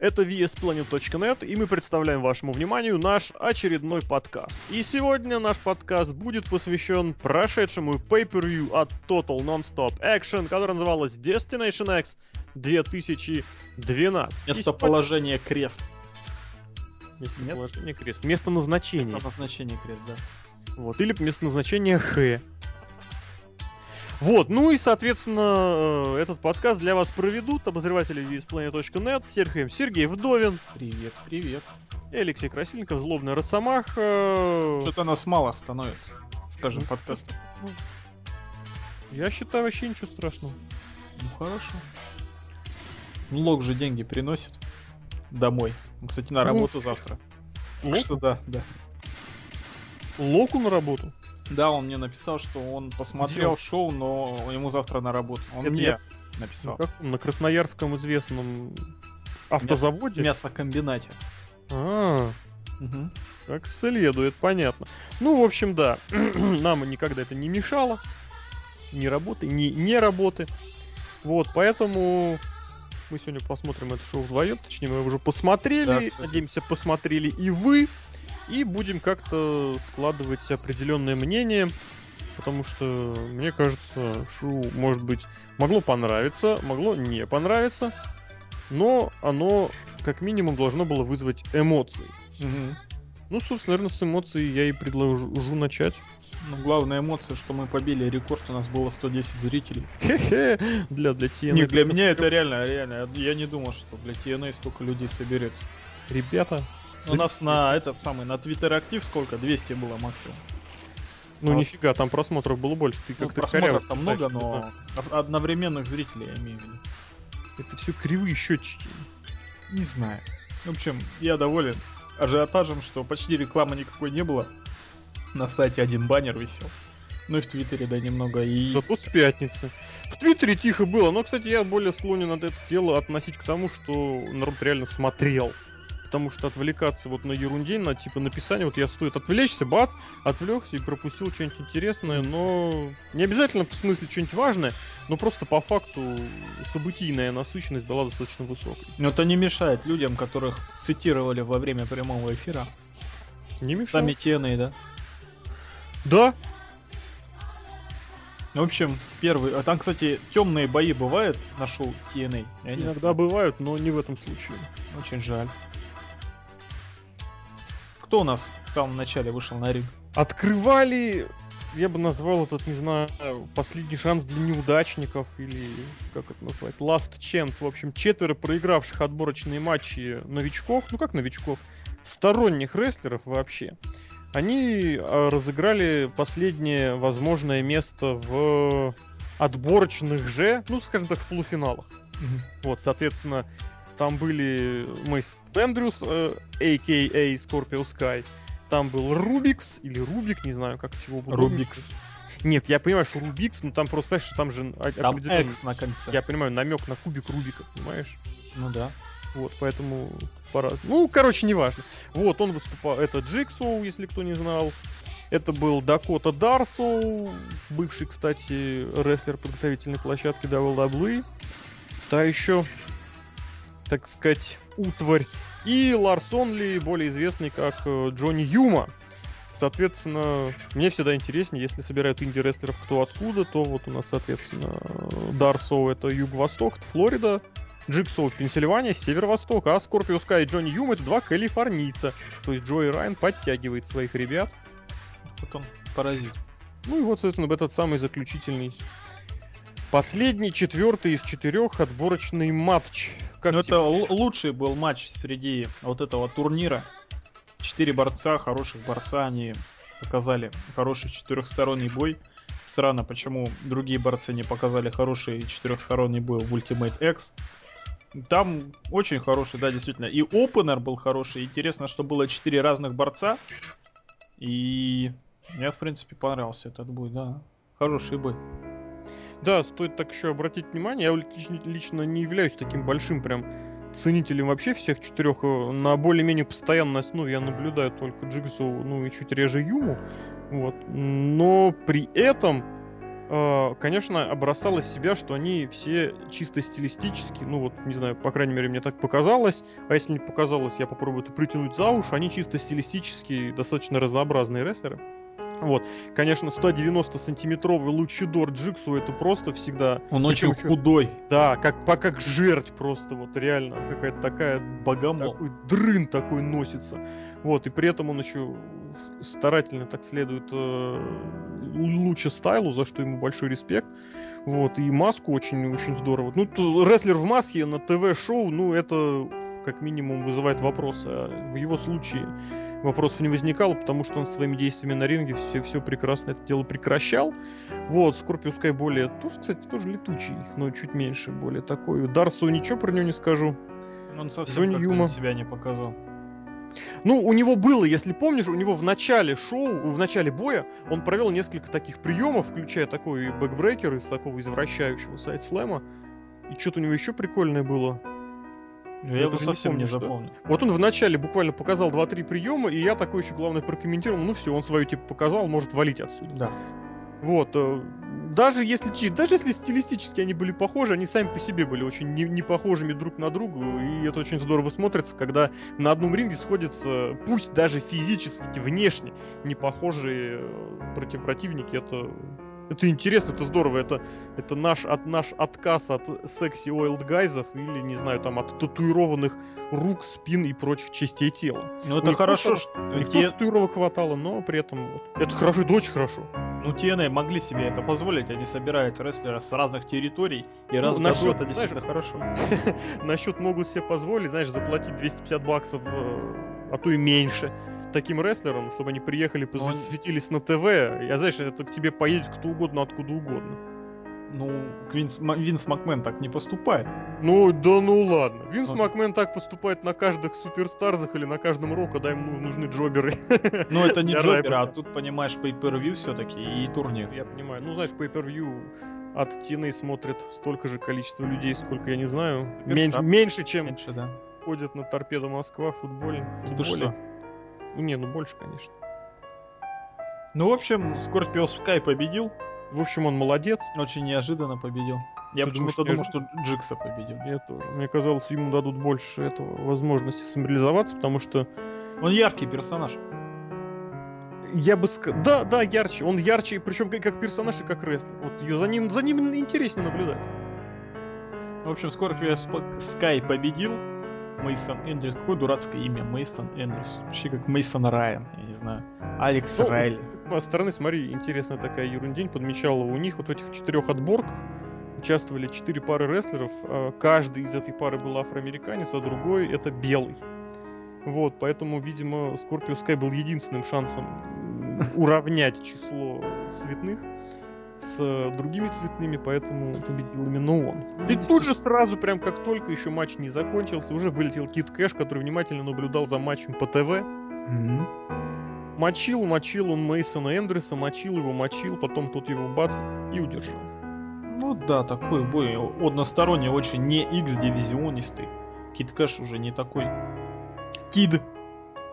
Это VSPlanet.net, и мы представляем вашему вниманию наш очередной подкаст. И сегодня наш подкаст будет посвящен прошедшему pay-per-view от Total Non-Stop Action, которая называлась Destination X 2012. Местоположение крест. Местоположение крест. Место назначения. Место назначения крест, да. Вот, или место назначения Х. Вот, ну и, соответственно, э, этот подкаст для вас проведут обозреватели VSPlanet.net, Сергей, Сергей Вдовин. Привет, привет. И Алексей Красильников, Злобный Росомаха. Что-то нас мало становится, скажем, ну, подкаст. Ну, я считаю, вообще ничего страшного. Ну, хорошо. Ну, лог же деньги приносит домой. Кстати, на ну, работу ну, завтра. Лок? Что да, да. Локу на работу? Да, он мне написал, что он посмотрел Где? шоу, но ему завтра на работу. Он Это мне я... написал. На, каком? на Красноярском известном автозаводе? Мясокомбинате. А, угу. как следует, понятно. Ну, в общем, да, нам никогда это не мешало. Ни работы, ни не работы. Вот, поэтому мы сегодня посмотрим это шоу вдвоем. Точнее, мы уже посмотрели. Да, Надеемся, посмотрели и вы и будем как-то складывать определенное мнение, потому что, мне кажется, шоу, может быть, могло понравиться, могло не понравиться, но оно, как минимум, должно было вызвать эмоции. Угу. Ну, собственно, наверное, с эмоций я и предложу начать. Ну, главная эмоция, что мы побили рекорд, у нас было 110 зрителей. Хе-хе, для, для TNA. Не, для меня это реально, реально. Я не думал, что для TNA столько людей соберется. Ребята, у нас на этот самый, на Twitter актив сколько? 200 было максимум. Ну а нифига, там просмотров было больше. Ты ну, как-то просмотров там много, но одновременных зрителей я имею в виду. Это все кривые счетчики. Не знаю. В общем, я доволен ажиотажем, что почти рекламы никакой не было. На сайте один баннер висел. Ну и в Твиттере, да, немного. И... Зато с пятницы. В Твиттере тихо было, но, кстати, я более склонен от это дело относить к тому, что народ реально смотрел потому что отвлекаться вот на ерунде, на типа написание, вот я стоит отвлечься, бац, отвлекся и пропустил что-нибудь интересное, но не обязательно в смысле что-нибудь важное, но просто по факту событийная насыщенность была достаточно высокой. Но это не мешает людям, которых цитировали во время прямого эфира. Не мешает. Сами тены, да? Да, в общем, первый. А там, кстати, темные бои бывают на шоу TNA? Иногда бывают, но не в этом случае. Очень жаль. Кто у нас в самом начале вышел на ринг? Открывали, я бы назвал этот, не знаю, последний шанс для неудачников или как это назвать, last chance. В общем, четверо проигравших отборочные матчи новичков, ну как новичков, сторонних рестлеров вообще. Они а, разыграли последнее возможное место в отборочных же, ну, скажем так, в полуфиналах. Mm-hmm. Вот, соответственно, там были Мэйс Эндрюс, э, а.к.а. Scorpio Sky. Там был Рубикс, или Рубик, не знаю, как чего было. Рубикс. Нет, я понимаю, что Рубикс, но там просто, понимаешь, там же там X на конце. Я понимаю, намек на кубик Рубика, понимаешь? Ну да. Вот, поэтому по-разному. Ну, короче, неважно. Вот, он выступал, это Джигсоу, если кто не знал. Это был Дакота Дарсоу, бывший, кстати, рестлер подготовительной площадки WWE. Та еще так сказать, утварь. И Ларсон Ли, более известный как э, Джонни Юма. Соответственно, мне всегда интереснее, если собирают инди-рестлеров кто откуда, то вот у нас, соответственно, Дарсоу это юго-восток, это Флорида, Джиксоу Пенсильвания, северо-восток, а Скорпио Скай и Джонни Юм это два калифорнийца. То есть Джои Райан подтягивает своих ребят. Вот он паразит. Ну и вот, соответственно, этот самый заключительный Последний, четвертый из четырех отборочный матч. Как ну, это лучший был матч среди вот этого турнира. Четыре борца, хороших борца, они показали хороший четырехсторонний бой. Странно, почему другие борцы не показали хороший четырехсторонний бой в Ultimate X. Там очень хороший, да, действительно. И опенер был хороший. Интересно, что было четыре разных борца. И мне, в принципе, понравился этот бой, да. Хороший бой. Да, стоит так еще обратить внимание, я лично, не являюсь таким большим прям ценителем вообще всех четырех. Э, на более-менее постоянной основе я наблюдаю только Джигсу, ну и чуть реже Юму. Вот. Но при этом э, конечно, обросало себя, что они все чисто стилистически, ну вот, не знаю, по крайней мере, мне так показалось, а если не показалось, я попробую это притянуть за уши, они чисто стилистически достаточно разнообразные рестлеры. Вот, конечно, 190-сантиметровый лучидор Джиксу это просто всегда... Он очень еще- худой. Да, как, по- как жерть просто, вот реально, какая-то такая Богомол. такой дрын такой носится. Вот, и при этом он еще старательно так следует э, лучше стайлу, за что ему большой респект. Вот, и маску очень-очень здорово. Ну, то рестлер в маске на ТВ-шоу, ну, это как минимум вызывает вопросы. А в его случае вопросов не возникало, потому что он своими действиями на ринге все, все прекрасно это дело прекращал. Вот, Скорпио Скай более, тоже, кстати, тоже летучий, но чуть меньше, более такой. Дарсу ничего про него не скажу. Он совсем Джонни Юма. себя не показал. Ну, у него было, если помнишь, у него в начале шоу, в начале боя, он провел несколько таких приемов, включая такой бэкбрейкер из такого извращающего сайд-слэма. И что-то у него еще прикольное было. Я его даже не совсем не помню, что. запомнил. Вот он вначале буквально показал 2-3 приема, и я такой еще, главное, прокомментировал. Ну все, он свою типа показал, может валить отсюда. Да. Вот. э, Даже если, даже если стилистически они были похожи, они сами по себе были очень не, не похожими друг на друга. И это очень здорово смотрится, когда на одном ринге сходятся, пусть даже физически, внешне, не похожие э, против противники. Это, это интересно, это здорово. Это, это наш, от, наш отказ от секси oiled гайзов или, не знаю, там от татуированных рук, спин и прочих частей тела. Ну это хорошо, что них те- татуировок хватало, но при этом вот. Это хорошо, это очень хорошо. ну TNA могли себе это позволить, они собирают рестлеров с разных территорий, и раз в Ну, насчет, это знаешь, действительно хорошо. Насчет могут себе позволить, знаешь, заплатить 250 баксов, э, а то и меньше таким рестлерам, чтобы они приехали, посветились на ТВ. Я знаешь, это к тебе поедет кто угодно, откуда угодно. Ну, Винс, Винс Макмен так не поступает. Ну, да ну ладно. Винс Ну. Макмен так поступает на каждых суперстарзах или на каждом роу, когда ему нужны джоберы. Ну, это не Для Джобер, а тут, понимаешь, pay-per-view все-таки и турнир. Я понимаю. Ну, знаешь, pay-per-view от TNA смотрит столько же количество людей, сколько я не знаю. Меньше, меньше, чем Меньше, да. ходят на торпедо Москва в футболе. в Ты футболе. что? Ну, не, ну больше, конечно. Ну, в общем, Скорпио Скай победил. В общем, он молодец. Очень неожиданно победил. Я почему-то думал, что Джикса победил. Я тоже. Мне казалось, ему дадут больше этого возможности самореализоваться, потому что Он яркий персонаж. я бы сказал... Да, да, ярче. Он ярче, причем как, персонаж и как рестлер. Вот за ним, за ним интереснее наблюдать. В общем, Скорпио Скай победил. Мейсон Эндрюс. Какое дурацкое имя. Мейсон Эндрюс. Почти как Мейсон Райан, я не знаю. Алекс Ну, Райли. С стороны, смотри, интересная такая ерундень подмечала. У них вот в этих четырех отборках участвовали четыре пары рестлеров. а Каждый из этой пары был афроамериканец, а другой это белый. Вот, поэтому, видимо, Скорпио Скай был единственным шансом уравнять число цветных с э, другими цветными, поэтому победил именно он. Ну, И тут же сразу, прям как только еще матч не закончился, уже вылетел Кит Кэш, который внимательно наблюдал за матчем по ТВ. Мгм. Мочил, мочил он Мейсона Эндрюса, мочил его, мочил, потом тот его бац и удержал. Ну да, такой бой односторонний, очень не X-дивизионистый. Кид Кэш уже не такой кид.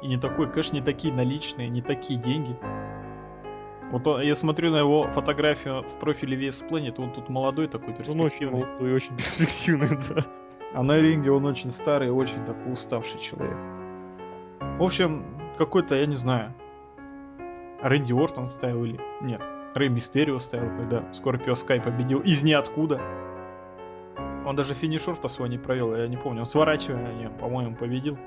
И не такой кэш, не такие наличные, не такие деньги. Вот он- я смотрю на его фотографию в профиле VS Planet, он тут молодой такой Он очень перспективный. молодой и очень перспективный, да. А на ринге он очень старый, очень такой уставший человек. В общем, какой-то, я не знаю, Рэнди Ортон ставил или нет. Рэй Мистерио ставил, когда Скорпио Скай победил из ниоткуда. Он даже финишер-то свой не провел, я не помню. Он сворачивание, по-моему, победил.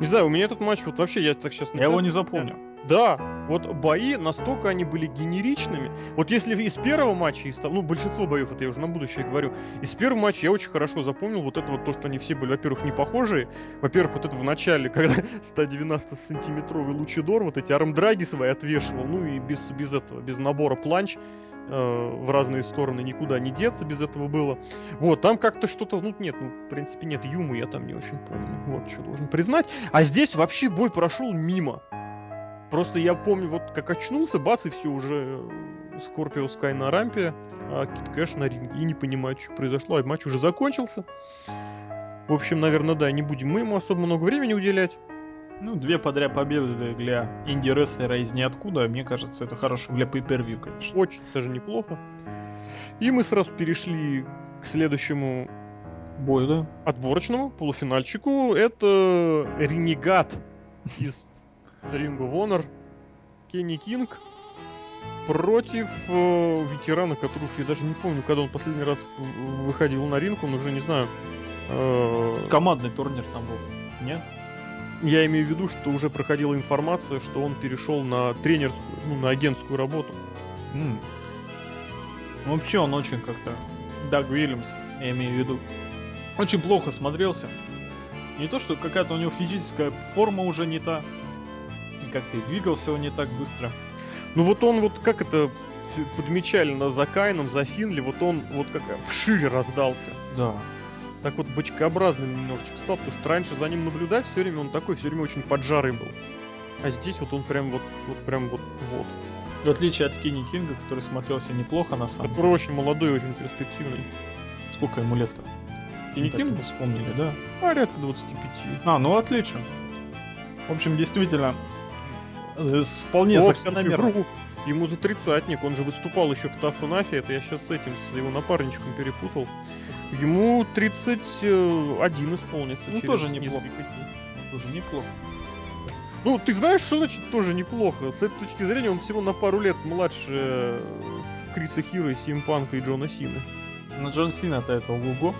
Не знаю, у меня этот матч вот вообще, я так сейчас... Я его не запомнил. Да, вот бои настолько они были генеричными. Вот если из первого матча, из, ну, большинство боев, это я уже на будущее говорю, из первого матча я очень хорошо запомнил вот это вот то, что они все были, во-первых, не похожие. Во-первых, вот это в начале, когда 190-сантиметровый лучидор вот эти армдраги свои отвешивал, ну и без, без этого, без набора планч э, в разные стороны никуда не деться без этого было. Вот, там как-то что-то, ну нет, ну, в принципе, нет юмы, я там не очень помню. Вот, что должен признать. А здесь вообще бой прошел мимо. Просто я помню, вот как очнулся, бац, и все, уже Скорпио Скай на рампе, а Кит Кэш на ринге. И не понимаю, что произошло, а матч уже закончился. В общем, наверное, да, не будем мы ему особо много времени уделять. Ну, две подряд победы для инди-рестлера из ниоткуда, мне кажется, это хорошо для pay-per-view, конечно. Очень даже неплохо. И мы сразу перешли к следующему Бой, да? отборочному полуфинальчику. Это Ренегат из Ring of Honor. Кенни Кинг против э, ветерана, который уж я даже не помню, когда он последний раз выходил на ринг, он уже не знаю. э, Командный турнир там был. Нет? я имею в виду, что уже проходила информация, что он перешел на тренерскую, ну, на агентскую работу. Ну, Вообще он очень как-то... Даг Уильямс, я имею в виду. Очень плохо смотрелся. Не то, что какая-то у него физическая форма уже не та. Как-то и двигался он не так быстро. Ну вот он вот как это подмечали на за Кайном, за Финли, вот он вот как вширь раздался. Да. Так вот бочкообразным немножечко стал, потому что раньше за ним наблюдать все время он такой, все время очень поджарый был. А здесь вот он прям вот, вот прям вот, вот. В отличие от Кенни Кинга, который смотрелся неплохо на самом Который очень молодой, очень перспективный. Сколько ему лет-то? Кенни Кингу? не вспомнили, да? Порядка 25. А, ну отлично. В общем, действительно, с вполне О, закономерно. Ему за тридцатник, он же выступал еще в Тафунафе, это я сейчас с этим, с его напарничком перепутал. Ему 31 исполнится. Ну, через тоже неплохо. несколько. Тоже неплохо. Ну, ты знаешь, что значит тоже неплохо? С этой точки зрения он всего на пару лет младше э, Криса Хира, и Симпанка и Джона Сины. Но Джон Сина-то это ого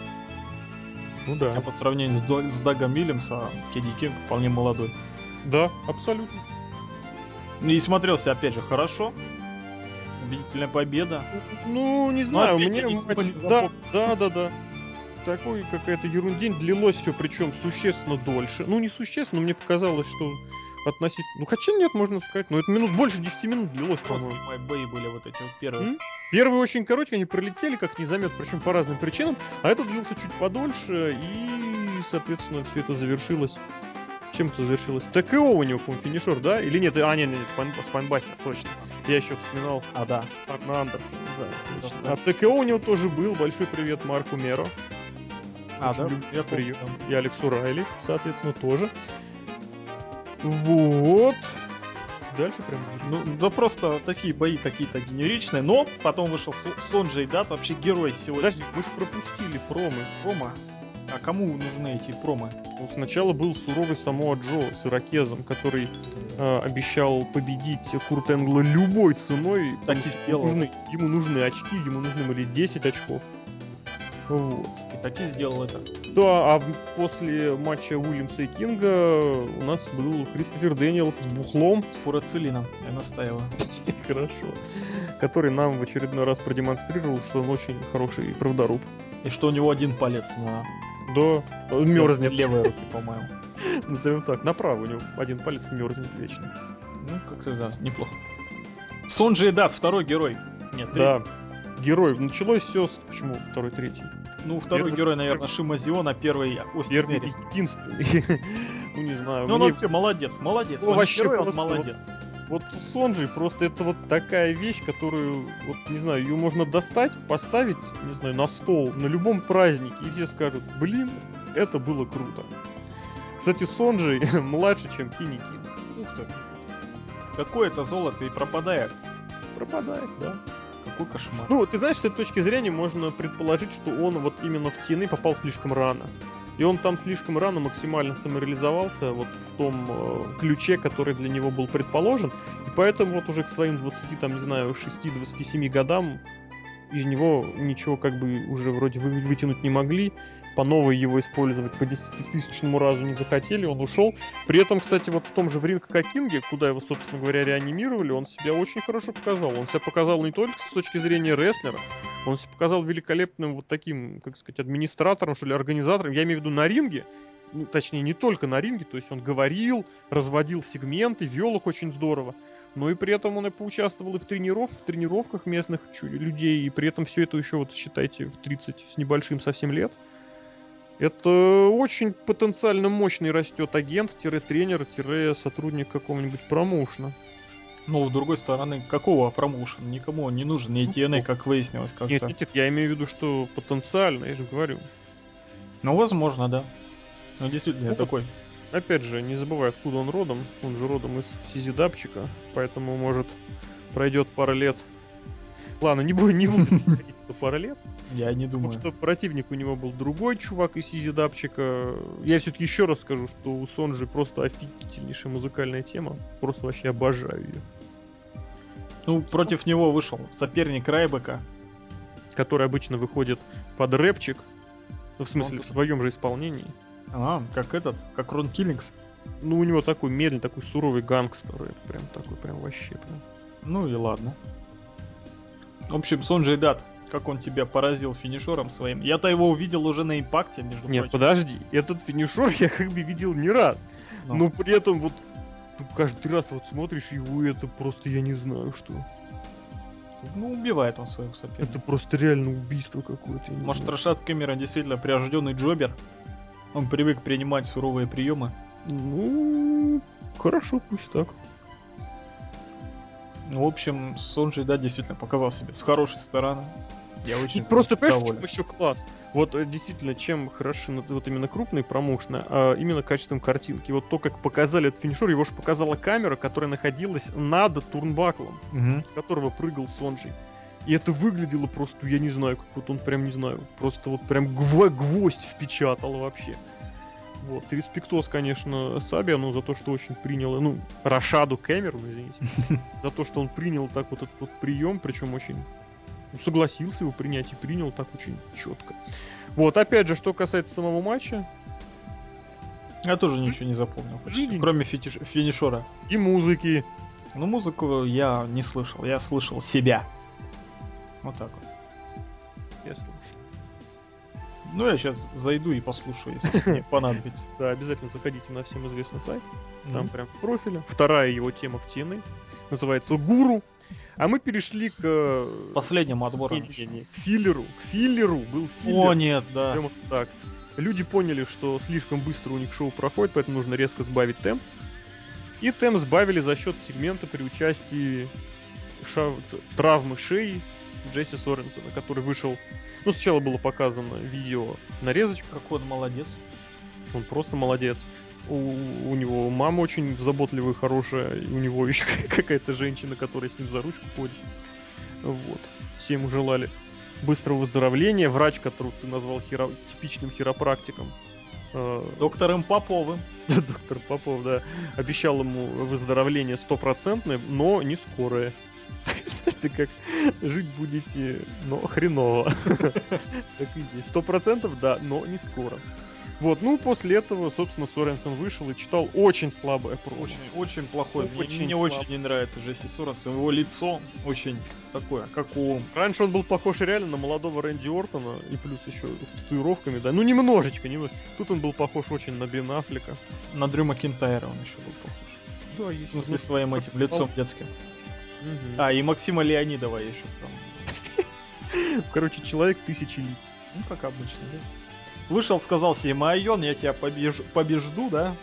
Ну А да. по сравнению с, Дагом Миллимсом, Кенни Кинг вполне молодой. Да, абсолютно. Ну И смотрелся, опять же, хорошо. Убедительная победа. Ну, не знаю, опять мне матч- Да, да, да, да. Такой какая-то ерундень. Длилось все, причем существенно дольше. Ну, не существенно, мне показалось, что относительно... Ну, хотя нет, можно сказать. Но это минут больше 10 минут длилось, по-моему. Бои были вот эти вот первые. М? Первые очень короткие, они пролетели как незаметно, причем по разным причинам, а этот длился чуть подольше, и, соответственно, все это завершилось. Чем это завершилось? ТКО у него, по-моему, финишер, да? Или нет? А, нет, нет, спайн, спайнбастер, точно. Я еще вспоминал А, да. Арна Андерсон, да, точно. Да. А ТКО у него тоже был. Большой привет Марку Меро. А, Очень да? люблю Я помню, прием. там. И Алексу Райли, соответственно, тоже. Вот. Дальше прям Ну, да просто такие бои какие-то генеричные, но потом вышел Со- Сонджей Дат, вообще герой сегодня. Подожди, мы же пропустили промы. промо. А кому нужны эти промы? Ну, сначала был суровый Самоа Джо с ирокезом, который э, обещал победить Курт Энгла любой ценой. Так и сделал. нужны- ему нужны очки, ему нужны были 10 очков. Вот. И так и сделал это. Да, а после матча Уильямса и Кинга у нас был Кристофер Дэниелс с бухлом, С фурацилином, я настаиваю. хорошо, который нам в очередной раз продемонстрировал, что он очень хороший правдоруб. И что у него один палец на Да, мерзнет. левой руке, по-моему. Назовем так, направо у него один палец мерзнет вечно. Ну, как-то да, неплохо. Сонджи Дат, второй герой. Нет, Да, герой. Началось все с... Почему второй, третий? Ну, второй Первый- герой, наверное, Шима Зиона, первый Остин Первый Эрис. единственный. Ну, не знаю. Ну, он мне вообще молодец, молодец. Ну, Он вообще герой, он молодец. Вот Сонджи просто это вот такая вещь, которую, вот не знаю, ее можно достать, поставить, не знаю, на стол на любом празднике, и все скажут, блин, это было круто. Кстати, Сонджи младше, чем Кини Кин. Ух ты. Какое это золото и пропадает. Пропадает, да. Какой кошмар. Ну, ты знаешь, с этой точки зрения можно предположить, что он вот именно в TNA попал слишком рано. И он там слишком рано максимально самореализовался вот в том э, ключе, который для него был предположен. И поэтому вот уже к своим 20, там, не знаю, 6-27 годам из него ничего как бы уже вроде вы- вытянуть не могли. По новой его использовать по 10 тысячному разу не захотели, он ушел. При этом, кстати, вот в том же в Ринг Кинге, куда его, собственно говоря, реанимировали, он себя очень хорошо показал. Он себя показал не только с точки зрения рестлера, он себя показал великолепным вот таким, как сказать, администратором, что ли, организатором. Я имею в виду на ринге, ну, точнее, не только на ринге, то есть он говорил, разводил сегменты, вел их очень здорово. Но и при этом он и поучаствовал и в, трениров, в тренировках местных людей, и при этом все это еще, вот считайте, в 30 с небольшим совсем лет. Это очень потенциально мощный растет агент-тренер-сотрудник какого-нибудь промоушена. Но, с другой стороны, какого промоушена? Никому он не нужен, не Ну, TNA, кто? как выяснилось Нет, как-то. нет, нет, я имею в виду, что потенциально, я же говорю. Ну, возможно, да. Ну, действительно, Ну, такой Опять же, не забывай, откуда он родом. Он же родом из Сизидапчика, поэтому, может, пройдет пара лет. Ладно, не буду, не буду что пара лет. Я не Потому думаю. что противник у него был другой чувак из Сизидапчика. Я все-таки еще раз скажу, что у Сонджи просто офигительнейшая музыкальная тема. Просто вообще обожаю ее. Ну, против него вышел соперник Райбека. Который обычно выходит под рэпчик. Ну, в смысле, Он- в своем же исполнении. А, как этот, как Рон Киллингс. Ну, у него такой медленный, такой суровый гангстер. Это прям такой, прям вообще прям. Ну и ладно. В общем, Сонджей Дат, как он тебя поразил финишером своим. Я-то его увидел уже на импакте, между Нет, прочим. подожди, этот финишер я как бы видел не раз. Ну. Но при этом вот ты каждый раз вот смотришь его, это просто я не знаю что. Ну, убивает он своего соперника. Это просто реально убийство какое-то. Может. Рашат Кэмерон действительно прирожденный джобер? Он привык принимать суровые приемы. Ну, хорошо, пусть так. Ну, в общем, Сонджей Дат действительно показал себя с хорошей стороны. Я очень Ну, Просто понимаешь, чем еще класс? Вот э, действительно, чем хороши ну, вот именно крупные промоушены, а именно качеством картинки. Вот то, как показали этот финишер, его же показала камера, которая находилась над турнбаклом. Мгм. с которого прыгал Сонджи. И это выглядело просто, я не знаю, как вот он прям, не знаю, просто вот прям гво- гвоздь впечатал вообще. Вот, и респектос, конечно, Сабиану за то, что очень принял, ну, Рашаду Кэмерону, извините, за то, что он принял так вот этот вот прием, причем очень согласился его принять и принял так очень четко. Вот, опять же, что касается самого матча Я тоже ничего не запомнил. почти. Кроме фетиш- финишера. и музыки, Ну, музыку я не слышал. Я слышал себя. Вот так вот. я слушаю. Ну, я сейчас зайду и послушаю, если мне понадобится. Да, обязательно заходите на всем известный сайт. Там Мгм. прям в профиле. Вторая его тема в TNA. Называется Гуру. А мы перешли к... э, Последнему отбору. не-не-не, к филлеру. К филлеру был филлер. О, нет, да. Прямо так. Люди поняли, что слишком быстро у них шоу проходит, поэтому нужно резко сбавить темп. И темп сбавили за счет сегмента при участии ша- травмы шеи Джесси Соренсона, который вышел... Ну, сначала было показано видео нарезочка, Какой он молодец. он просто молодец. У, у него мама очень заботливая, хорошая, и у него еще какая-то женщина, которая с ним за ручку ходит. Вот. Все ему желали быстрого выздоровления. Врач, которого ты назвал хиро- типичным хиропрактиком, э, Доктором Поповым. доктор Попов, да, обещал ему выздоровление стопроцентное, но не скорое. Это как жить будете, но хреново. Так и здесь. Сто процентов, да, но не скоро. Вот, ну, после этого, собственно, Соренсон вышел и читал очень слабое промо. Очень, очень плохой. Мне- Очень Мне слаб. очень не нравится Джесси Соренсон. Его лицо очень такое, как у... Раньше он был похож реально на молодого Рэнди Ортона, и плюс еще татуировками, да. Ну, немножечко, немножечко. Тут он был похож очень на Бен Аффлека. На Дрю Макинтайра он еще был похож. Да, В есть. смысле, своим этим лицом детским. Мгм. А, и Максима Леонидова еще сам. Короче, человек тысячи лиц. Ну, как обычно, да. Вышел, сказал себе, Майон, я тебя побеж... побежду, да?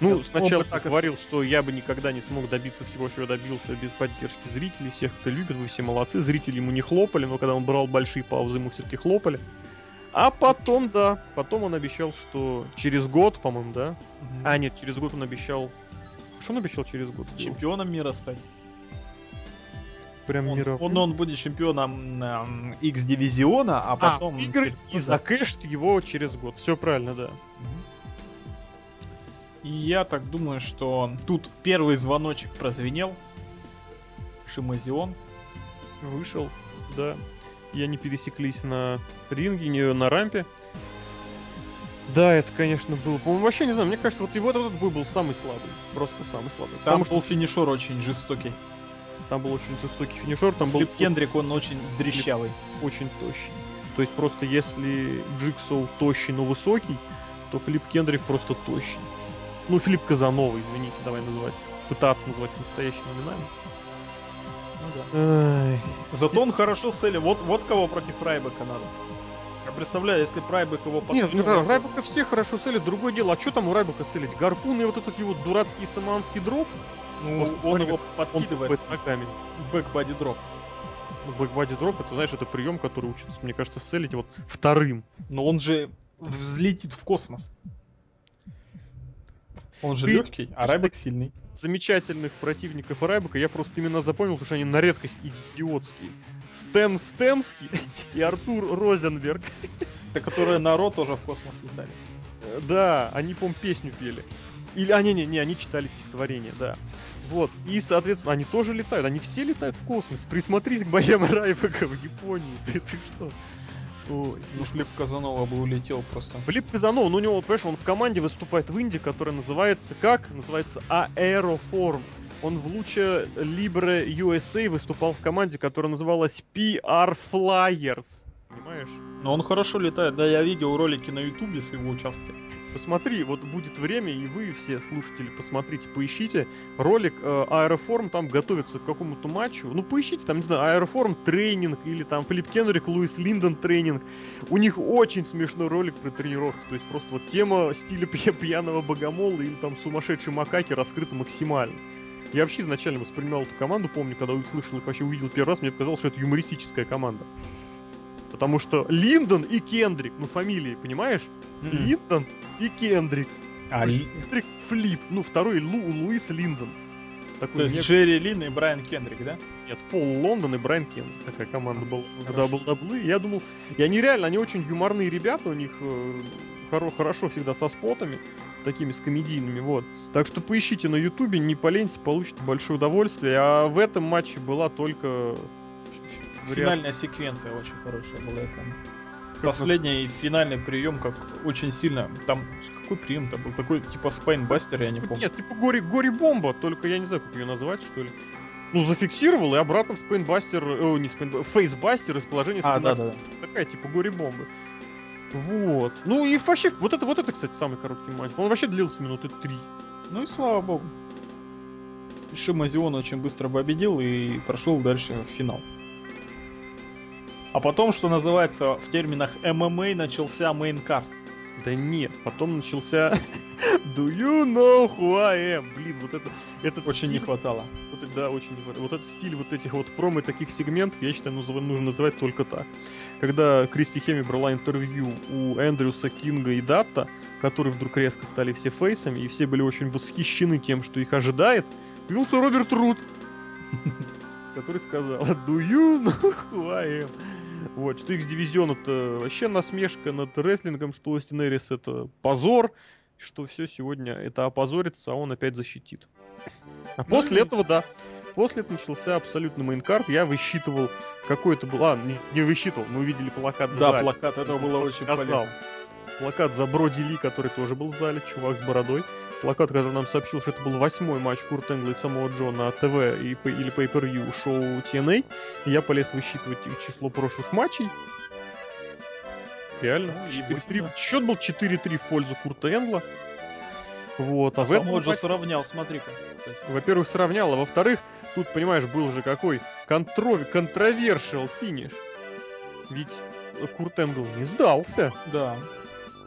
Ну, Он сначала так и говорил, что я бы никогда не смог добиться всего, чего я добился без поддержки зрителей, всех, кто любит, вы все молодцы. Зрители ему не хлопали, но когда он брал большие паузы, ему все-таки хлопали. А потом, да, потом он обещал, что через год, по-моему, да? А, нет, через год он обещал... Что он обещал через год? Чемпионом мира стать. Прям Он, мировым? он, он будет чемпионом м, X-дивизиона, а А, потом... игры и закэшт его через год. Все правильно, да. И я так думаю, что тут первый звоночек прозвенел. Шимазион. Вышел, да. И они пересеклись на ринге, не на рампе. Да, это, конечно, было. По-моему, вообще не знаю, мне кажется, вот его этот бой был самый слабый. Просто самый слабый. Там Потому что был финишер очень жестокий. Там был очень жестокий финишер, там был Кендрик, он очень дрещавый. очень тощий. То есть просто если Джиксоу тощий, но высокий, то Филипп Кендрик просто тощий. Ну, Филипп Казанова, извините, давай называть. Пытаться назвать настоящими именами. Ну да. Зато он хорошо селит. Вот, вот кого против Райбека надо. Я представляю, если Прайбек его Нет, ну, Райбека все хорошо селят, другое дело. А что там у Райбека селить? Гарпун и вот этот его дурацкий саманский дроп? Ну, он- он его Он подкидывает тупает ногами. бэк-бади дроп. Ну, бэкбади дроп, это, знаешь, это прием, который учится, мне кажется, селить вот вторым. Но он же взлетит в космос. Он же Ты- легкий, а Райбек сильный. замечательных противников Райбека я просто именно запомнил, потому что они на редкость идиотские. Стэн Стенский и Артур Розенберг. Это которые на Ро тоже в космос летали. Э, Да, они, по песню пели. Или, а, не-не-не, они читали стихотворение, да. Вот, и, соответственно, они тоже летают, они все летают в космос. Присмотрись к боям Райбека в Японии, ты, ты что? Ой, Ну, Флип Казанова бы улетел просто. Филипп Казанов, ну у него, понимаешь, он в команде выступает в Индии, которая называется как? Называется Аэроформ. Он в луче Libre USA выступал в команде, которая называлась PR Flyers. Понимаешь? Но он хорошо летает. Да, я видел ролики на Ютубе с его участка. Посмотри, вот будет время, и вы все слушатели посмотрите, поищите ролик э, Аэроформ, там готовится к какому-то матчу. Ну, поищите, там, не знаю, Аэроформ тренинг, или там Филипп Кенрик, Луис Линдон тренинг. У них очень смешной ролик про тренировку. То есть просто вот тема стиля пья- пьяного богомола или там сумасшедшей макаки раскрыта максимально. Я вообще изначально воспринимал эту команду, помню, когда услышал их, вообще увидел первый раз, мне показалось, что это юмористическая команда. Потому что Линдон и Кендрик, ну фамилии, понимаешь? Линдон и Кендрик. А, Кендрик Флип. Ну, второй Лу, Луис Линдон. то Такой есть не- Джерри Лин и Брайан Кендрик, да? Нет, Пол Лондон и Брайан Кендрик. Такая команда была. Когда Хорошо. был даблы. Я думал... И они реально, они очень юморные ребята. У них э, хоро- хорошо всегда со спотами. С такими, с комедийными, вот. Так что поищите на ютубе, не поленитесь, получите большое удовольствие. А в этом матче была только... Финальная секвенция очень хорошая была. как Последний финальный прием, как очень сильно. Там какой прием-то был? Такой типа спайнбастер, я не помню. Нет, типа гори, гори бомба, только я не знаю, как ее назвать, что ли. Ну, зафиксировал и обратно в спейнбастер, э, не спейнбастер, фейсбастер из положения А, да, да. Такая, типа, гори бомба. Вот. Ну и вообще, вот это, вот это, кстати, самый короткий матч. Он вообще длился минуты три. Ну и слава богу. Шимазион очень быстро победил и прошел дальше в финал. А потом, что называется, в терминах ММА начался main card. Да нет, потом начался Do you know who I am? Блин, вот это... это Очень не хватало. Вот, да, очень не хватает. Вот этот стиль вот этих вот промо таких сегментов, я считаю, нужно, нужно называть только так. Когда Кристи Хеми брала интервью у Эндрюса, Кинга и Датта, которые вдруг резко стали все фейсами, и все были очень восхищены тем, что их ожидает, появился Роберт Рут, который сказал Do you know who I am? Вот, что X-дивизион это вообще насмешка над рестлингом, что Остин Эрис это позор, что все сегодня это опозорится, а он опять защитит. А после и- этого, да, после этого начался абсолютно main card, я высчитывал, какой это был, а, не, не высчитывал, мы увидели плакат Да, зале. плакат, это было очень Сказал. полезно. Плакат за Броди Ли, который тоже был в зале, чувак с бородой. Плакат, который нам сообщил, что это был восьмой матч Курт Энгла и самого Джо на ТВ и, или pay per view шоу TNA. И я полез высчитывать их число прошлых матчей. Реально. Ну, и 4-3. восемь, да. Счет был 4-3 в пользу Курта Энгла. Вот, а А в этом матче- сравнял, смотри-ка. во-первых, сравнял, а во-вторых, тут, понимаешь, был же какой контрови- контровершил финиш. Ведь Курт Энгл не сдался. Да.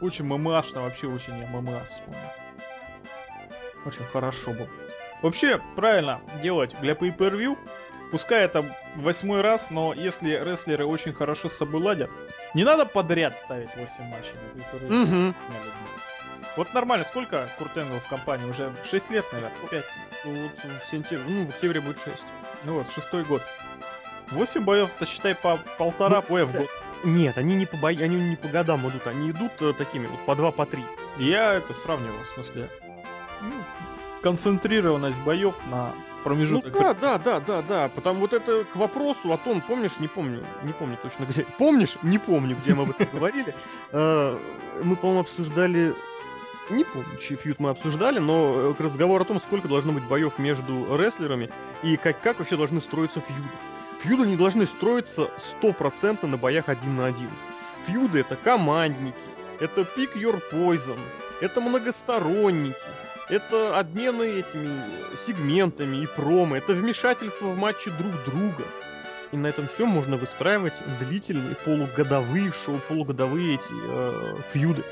Очень ММАшно, вообще очень я ММА вспомнил. Очень хорошо был. Вообще, правильно делать для pay per view. Пускай это восьмой раз, но если рестлеры очень хорошо с собой ладят, не надо подряд ставить 8 матчей на pay per view. Мгм. Я люблю. Вот нормально, сколько Курт Энгл в компании? Уже 6 лет, наверное, 5. Вот в сентябре, ну, в октябре будет 6. Ну вот, шестой год. 8 боев-то считай по полтора Ну, боя в год. Нет, они не по бо... они не по годам идут, они идут э, такими вот по два, по три. Я это сравнивал, в смысле. Ну, концентрированность боев на Ну промежуток. да, да, да, да, да. Потому вот это к вопросу о том, помнишь, не помню, не помню точно где. Помнишь? Не помню, где мы об этом говорили. Э, Мы, по-моему, обсуждали. Не помню, чей фьюд мы обсуждали, но э, разговор о том, сколько должно быть боев между рестлерами и как, как вообще должны строиться фьюды. Фьюды не должны строиться стопроцентно на боях один на один. Фьюды это командники, это pick your poison, это многосторонники, это обмены этими сегментами и промо, это вмешательство в матчи друг друга. И на этом все можно выстраивать длительные полугодовые шоу, полугодовые эти э, фьюды.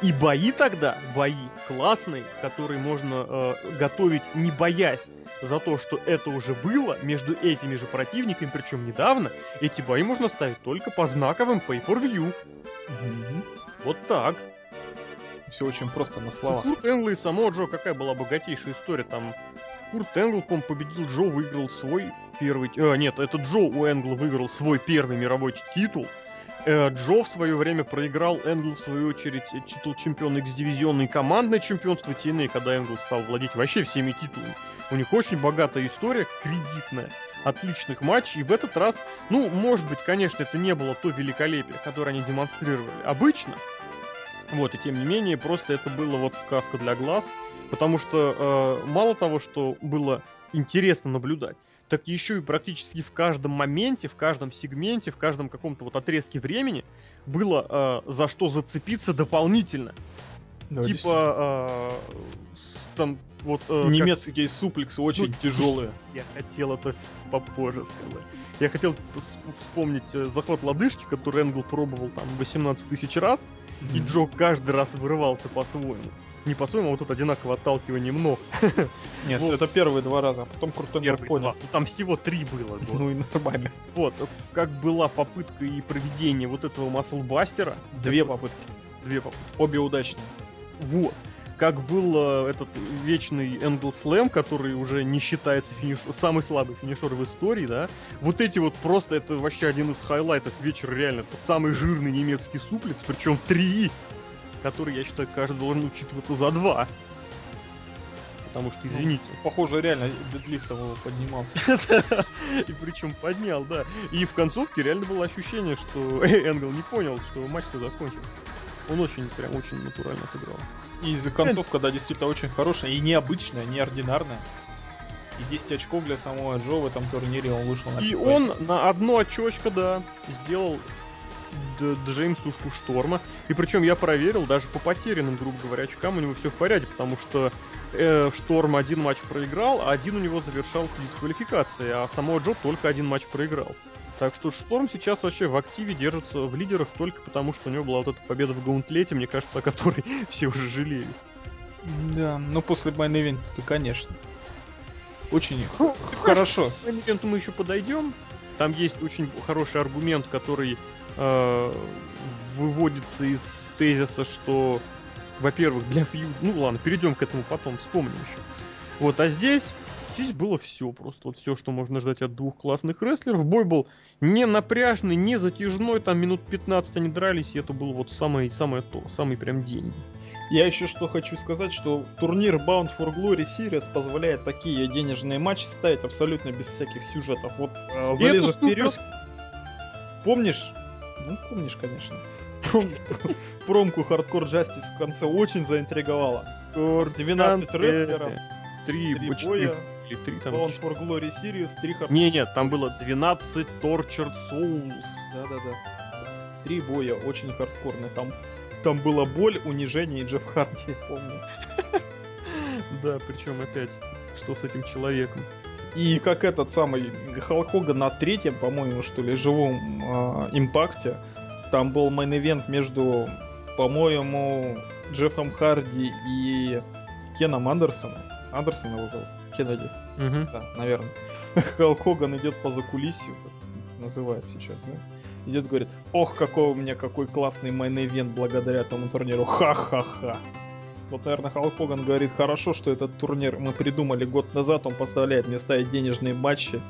И бои тогда, бои классные, которые можно э, готовить не боясь за то, что это уже было между этими же противниками, причем недавно, эти бои можно ставить только по знаковым pay-per-view. Мгм. Вот так. Все очень просто на словах. Курт Энгл и само Джо, какая была богатейшая история. Там Курт Энгл, по победил Джо, выиграл свой первый... Э, нет, это Джо у Энгла выиграл свой первый мировой титул. Э, Джо в свое время проиграл Энглу, в свою очередь, э, титул чемпиона X-дивизионной командное чемпионство TNA, когда Энгл стал владеть вообще всеми титулами. У них очень богатая история, кредитная, отличных матчей. И в этот раз, ну, может быть, конечно, это не было то великолепие, которое они демонстрировали обычно. Вот, и тем не менее, просто это было вот сказка для глаз. Потому что э, мало того, что было интересно наблюдать, так еще и практически в каждом моменте, в каждом сегменте, в каждом каком-то вот отрезке времени было э, за что зацепиться дополнительно. Да, типа э, там вот... Э, Немецкие как... суплексы очень ну, тяжелые. Я хотел это попозже сказать. Я хотел вспомнить э, заход лодыжки, который Энгл пробовал там 18 тысяч раз. И Джо каждый раз вырывался по-своему не по-своему, а вот тут одинаково отталкивание много. Нет, вот. это первые два раза, а потом крутой Первый понял. Ну, там всего три было. Вот. Ну и нормально. Вот, как была попытка и проведение вот этого масл бастера. Две попытки. Две попытки. Обе удачные. Вот. Как был э, этот вечный Энгл Слэм, который уже не считается финиш... самый слабый финишер в истории, да. Вот эти вот просто, это вообще один из хайлайтов вечера, реально. Это самый жирный немецкий суплекс, причем три который, я считаю, каждый должен учитываться за два. Потому что, извините. Ну, похоже, реально дедлифтом его поднимал. И причем поднял, да. И в концовке реально было ощущение, что Энгл не понял, что матч-то закончился. Он очень, прям очень натурально отыграл. И за концовка, да, действительно очень хорошая и необычная, неординарная. И 10 очков для самого Джо в этом турнире он вышел на И он на одно очечко, да, сделал Джеймс тушку Шторма. И причем я проверил, даже по потерянным, грубо говоря, очкам у него все в порядке, потому что э, Шторм один матч проиграл, а один у него завершался дисквалификацией, а само Джо только один матч проиграл. Так что Шторм сейчас вообще в активе держится в лидерах только потому, что у него была вот эта победа в Гаунтлете, мне кажется, о которой все уже жалели. Да, ну после мейн то конечно. Очень ну, хорошо. К мейн мы еще подойдем. Там есть очень хороший аргумент, который э, выводится из тезиса, что, во-первых, для фьюд... Ну ладно, перейдем к этому потом, вспомним еще. Вот, а здесь здесь было все просто. Вот все, что можно ждать от двух классных рестлеров. Бой был не напряжный, не затяжной, там минут 15 они дрались, и это был вот самое, самое то, самый прям день. Я еще что хочу сказать, что турнир Bound for Glory Series позволяет такие денежные матчи ставить абсолютно без всяких сюжетов. Вот э, залезу вперед. Помнишь, ну, помнишь, конечно. Промку Hardcore Justice в конце очень заинтриговала. 12 рестлеров, 3 боя, или 3 там. Bound for Glory Series, 3 Hardcore. Не, нет, там было 12 Tortured Souls. Да-да-да. Три боя, очень хардкорные. Там, там была боль, унижение и Джефф Харди, я помню. Да, причем опять, что с этим человеком. И как этот самый Халк Хоган на третьем, по-моему, что ли, живом э, импакте, там был main event между, по-моему, Джеффом Харди и Кеном Андерсоном. Андерсон его зовут? Кеннеди. Угу. Да, наверное. Халк Хоган идет по закулисью, как называют сейчас, да? Идет, говорит, ох, какой у меня какой классный main event благодаря этому турниру. Ха-ха-ха. Вот, наверное, Халк Хоган говорит, хорошо, что этот турнир мы придумали год назад, он поставляет мне ставить денежные матчи.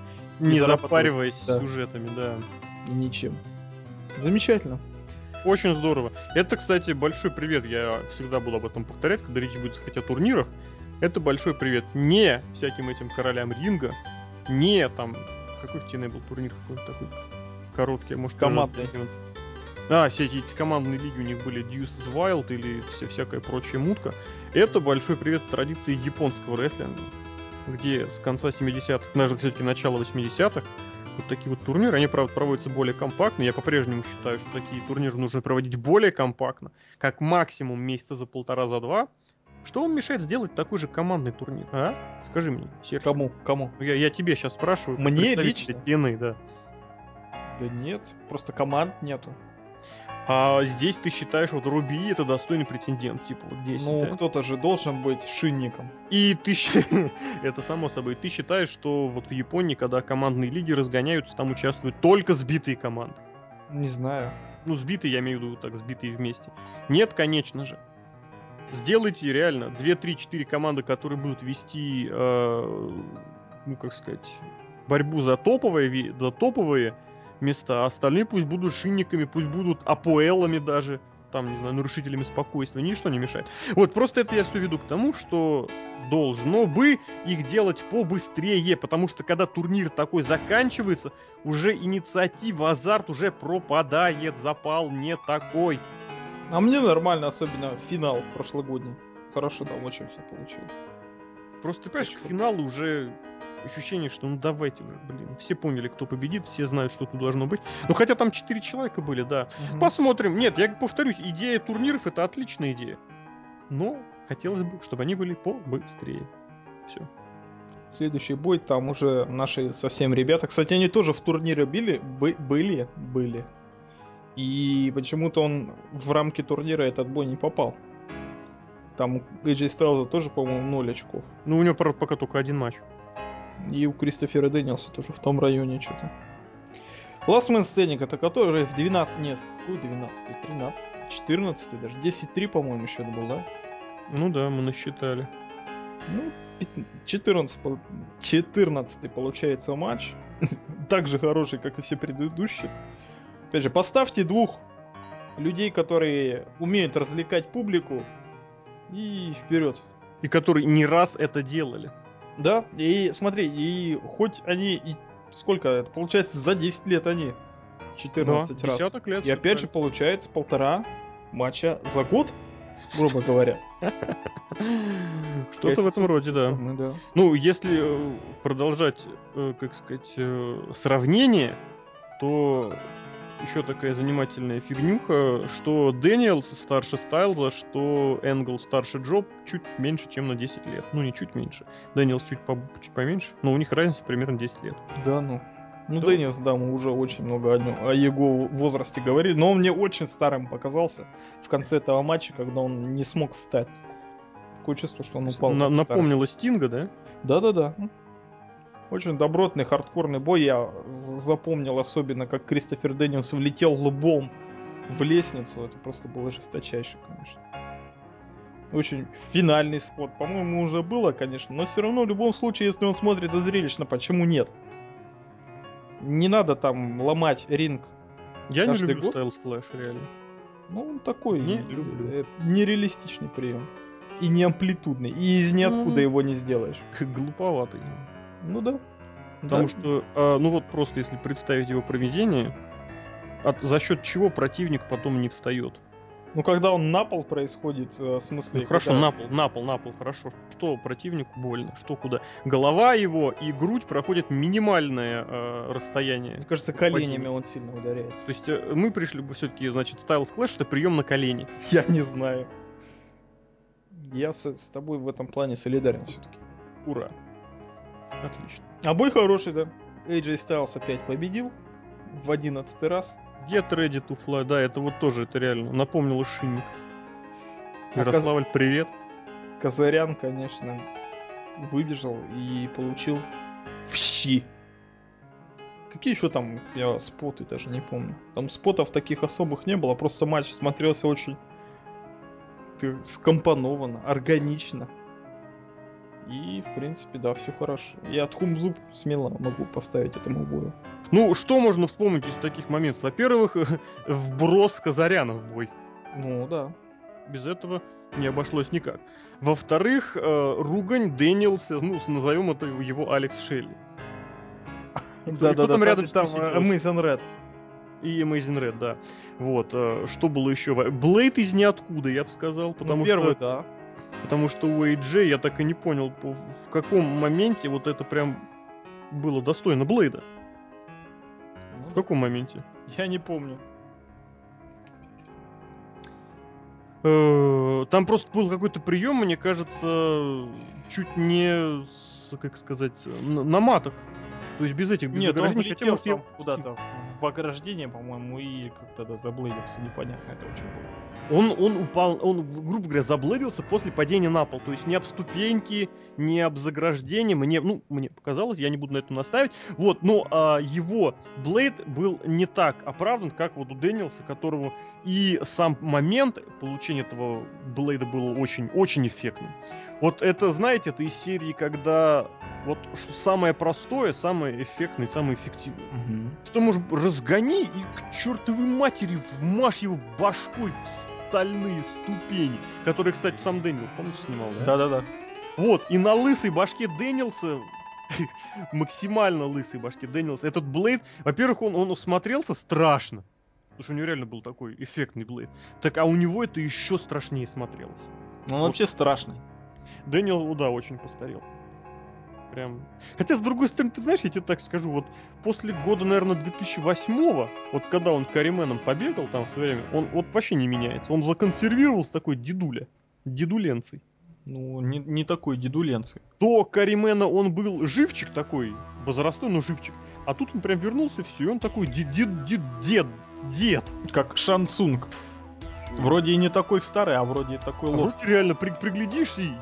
Не запариваясь да. сюжетами, да. Ничем. Замечательно. Очень здорово. Это, кстати, большой привет. Я всегда буду об этом повторять, когда речь будет хоть о турнирах. Это большой привет не всяким этим королям ринга, не там... Какой в TNA был турнир какой-то такой короткий, может, командный. А, все эти, эти командные лиги у них были Deuces Wild или вся, всякая прочая мутка. Это большой привет традиции японского рестлинга, где с конца 70-х, даже все-таки начало 80-х, вот такие вот турниры, они, правда, проводятся более компактно. Я по-прежнему считаю, что такие турниры нужно проводить более компактно, как максимум месяца за полтора, за два. Что вам мешает сделать такой же командный турнир, а? Скажи мне, Серж. Кому? Кому? Я, я тебе сейчас спрашиваю. Мне лично? Тены, да. Да нет, просто команд нету. А здесь ты считаешь, вот Руби это достойный претендент, типа вот здесь. Ну, да? кто-то же должен быть шинником. И ты, это само собой, ты считаешь, что вот в Японии, когда командные лиги разгоняются, там участвуют только сбитые команды? Не знаю. Ну, сбитые, я имею в виду так, сбитые вместе. Нет, конечно же. Сделайте реально 2-3-4 команды, которые будут вести, э, ну как сказать, борьбу за топовые, за топовые места, а остальные пусть будут шинниками, пусть будут апоэлами даже, там, не знаю, нарушителями спокойствия, ничто не мешает. Вот просто это я все веду к тому, что должно бы их делать побыстрее, потому что когда турнир такой заканчивается, уже инициатива, азарт уже пропадает, запал не такой. А мне нормально, особенно финал прошлогодний. Хорошо там очень все получилось. Просто ты понимаешь, к Очень финалу уже ощущение, что ну давайте уже, блин, все поняли, кто победит, все знают, что тут должно быть. Ну хотя там 4 человека были, да. Посмотрим. Нет, я повторюсь, идея турниров это отличная идея. Но хотелось бы, чтобы они были побыстрее. Все. Следующий бой, там уже наши совсем ребята. Кстати, они тоже в турнире били, бы- были, были. И почему-то он в рамки турнира этот бой не попал. Там у AJ Styles тоже, по-моему, 0 очков. Ну у него правда, пока только один матч. И у Кристофера Дэнилса тоже в том районе что-то. Last Man Standing, это который в 12... Нет, какой 12 13 14 даже. 10-3, по-моему, это был, да? Ну да, мы насчитали. Ну, пят- 14, пол- 14 получается матч. так же хороший, как и все предыдущие. Опять же, поставьте двух людей, которые умеют развлекать публику, и вперед. И которые не раз это делали. Да, и смотри, и хоть они и сколько это получается за 10 лет они 14 Да, раз. лет, И опять же получается полтора матча за год, грубо говоря. Что-то в этом роде, да. Ну, если э, продолжать, э, как сказать, э, сравнение, то еще такая занимательная фигнюха, что Дэниелс старше Стайлза, что Энгл старше Джо чуть меньше, чем на 10 лет. Ну, не чуть меньше. Дэниелс чуть, по- чуть поменьше, но у них разница примерно 10 лет. Да, ну. Ну, Да. Деннис, да, мы уже очень много о, нем- о его возрасте говорили, но он мне очень старым показался в конце этого матча, когда он не смог встать. Такое чувство, что он упал. На- от напомнила старости. Стинга, да? Да-да-да. Очень добротный, хардкорный бой. Я запомнил особенно, как Кристофер Дэниелс влетел лбом в лестницу. Это просто было жесточайше, конечно. Очень финальный спот. По-моему, уже было, конечно. Но все равно, в любом случае, если он смотрится зрелищно, почему нет? Не надо там ломать ринг. Я не люблю год? Стайлз Клэш, реально. Ну, он такой Не э, люблю. нереалистичный прием. И не амплитудный. И из ниоткуда Ну. его не сделаешь. Как глуповатый. Ну да. Потому Да. что, а, ну вот просто если представить его проведение, от, за счет чего противник потом не встает. Ну, когда он на пол происходит, э, в смысле... Ну, хорошо, когда- на пол, на пол, на пол, хорошо. Что противнику больно, что куда. Голова его и грудь проходят минимальное э, расстояние. Мне кажется, коленями он сильно ударяется. То есть э, мы пришли бы все-таки, значит, Styles Clash это прием на колени. Я не знаю. Я с, с тобой в этом плане солидарен все-таки. Ура. Отлично. А бой хороший, да. AJ Styles опять победил в одиннадцатый раз. Get ready to fly, да, это вот тоже, это реально напомнило шинник. А Ярославль, привет. Казарян, конечно, выбежал и получил в щи. Какие еще там я споты даже не помню. Там спотов таких особых не было, просто матч смотрелся очень ты- скомпонованно, органично. И, в принципе, да, все хорошо. Я от зуб смело могу поставить этому бою. Ну, что можно вспомнить из таких моментов? Во-первых, вброс Казаряна в бой. Ну да. Без этого не обошлось никак. Во-вторых, э, ругань Дэниелса, ну, назовем это его Алекс Шелли. Да, да, там да. рядом там э, Amazing Red. И Amazing Red, да. Вот. э, Что было еще? Блейд из ниоткуда, я бы сказал. Потому Ну, первый, что, да. Потому что у AJ я так и не понял, по- в каком моменте вот это прям было достойно Блейда. В каком моменте? Я не помню. Э, Там просто был какой-то прием, мне кажется, чуть не, как сказать, на, на матах. То есть без этих, без Нет, он хотя, может, я куда-то в ограждение, по-моему, и как-то да, заблудился, непонятно это очень было. Он, он упал, он, грубо говоря, заблырился после падения на пол. То есть не об ступеньки, не об заграждение. Мне, ну, мне показалось, я не буду на этом наставить. Вот, но а, его Блейд был не так оправдан, как вот у Дэниелса, которого и сам момент получения этого Блейда был очень-очень эффектным. Вот это, знаете, это из серии, когда вот самое простое, самое эффектное, самое эффективное. Угу. Что может разгони и к чертовой матери вмажь его башкой в стальные ступени, которые, кстати, сам Дэниелс, помните, снимал, да? Да-да-да. Вот, и на лысой башке Дэниелса максимально лысой башке Дэниелса. Этот Блейд, во-первых, он, он смотрелся страшно. Потому что у него реально был такой эффектный Блейд. Так, а у него это еще страшнее смотрелось. Ну, он вот. вообще страшный. Дэниел, да, очень постарел. Прям. Хотя, с другой стороны, ты знаешь, я тебе так скажу, вот после года, наверное, 2008-го, вот когда он Карименом побегал там в свое время, он вот вообще не меняется. Он законсервировался такой дедуля. Дедуленцей. Ну, не, не такой дедуленцей. До Каримена он был живчик такой, возрастной, но живчик. А тут он прям вернулся, и все, и он такой дед, дед, дед, дед. Как Шансунг. Вроде и не такой старый, а вроде и такой а лох. Вроде реально при, приглядишься и...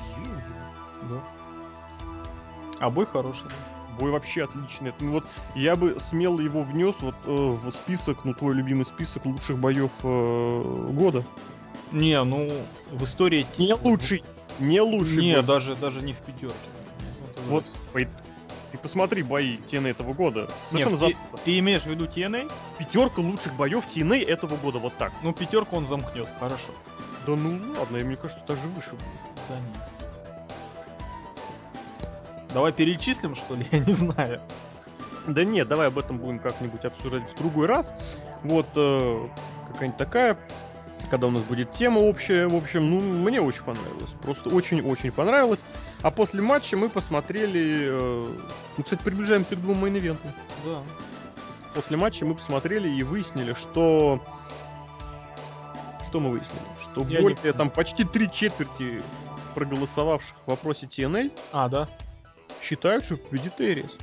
Да. А бой хороший. Бой вообще отличный. Ну вот я бы смело его внес вот э, в список, ну твой любимый список лучших боев э, года. Не, ну в истории не лучший, не лучший. Не, бой. даже даже не в пятерке. Вот, вот ты посмотри бои TNA этого года. Совершенно Нет, ты, ты имеешь в виду TNA? Пятерка лучших боев TNA этого года, вот так. Ну, пятерку он замкнет, хорошо. Да ну ладно, мне кажется, даже выше будет. Да нет. Давай перечислим, что ли? Я не знаю. Да нет, давай об этом будем как-нибудь обсуждать в другой раз. Вот э, какая-нибудь такая, когда у нас будет тема общая. В общем, ну, мне очень понравилось. Просто очень-очень понравилось. А после матча мы посмотрели... Э, ну, кстати, приближаемся к двум мейн-ивентам. Да. После матча мы посмотрели и выяснили, что... Что мы выяснили? Что Я более, не... там почти три четверти проголосовавших в вопросе TNA а, да? считают, что победит Эрис.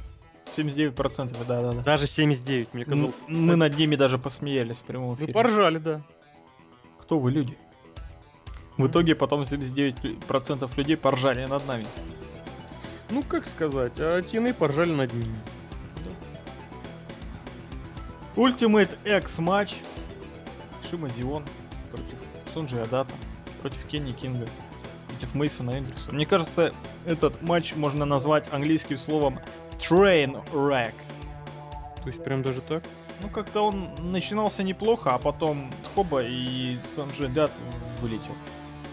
79%, да, да, да. Даже 79, мне казалось. Мы, мы над ними даже посмеялись в прямом эфире. Мы поржали, да. Кто вы, люди? В итоге потом 79% людей поржали над нами. Ну, как сказать, а тины поржали над ними. Ultimate X матч. Шима Дион против Сунджи Адата, против Кенни Кинга, против Мейсона Эндрюса. Мне кажется, этот матч можно назвать английским словом Train Wreck. То есть прям даже так? Ну, как-то он начинался неплохо, а потом хоба и Санджи Дат вылетел.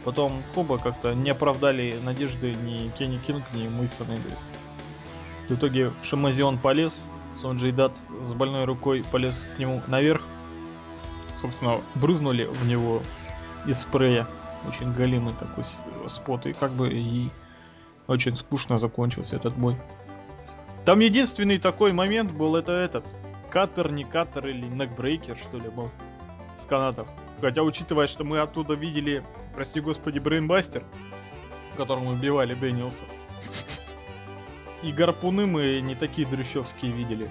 Потом хоба как-то не оправдали надежды ни Кенни Кинг, ни Мейсон Эндрюс. В итоге Шамазион полез, Сонджи Дат с больной рукой полез к нему наверх. Собственно, брызнули в него из спрея. Очень галимый такой спот. И как бы и очень скучно закончился этот бой. Там единственный такой момент был это этот. Каттер, не каттер или некбрейкер, что ли, был. С канатов. Хотя, учитывая, что мы оттуда видели, прости господи, Брейнбастер, которым убивали Дэниелса. И гарпуны мы не такие дрющевские видели.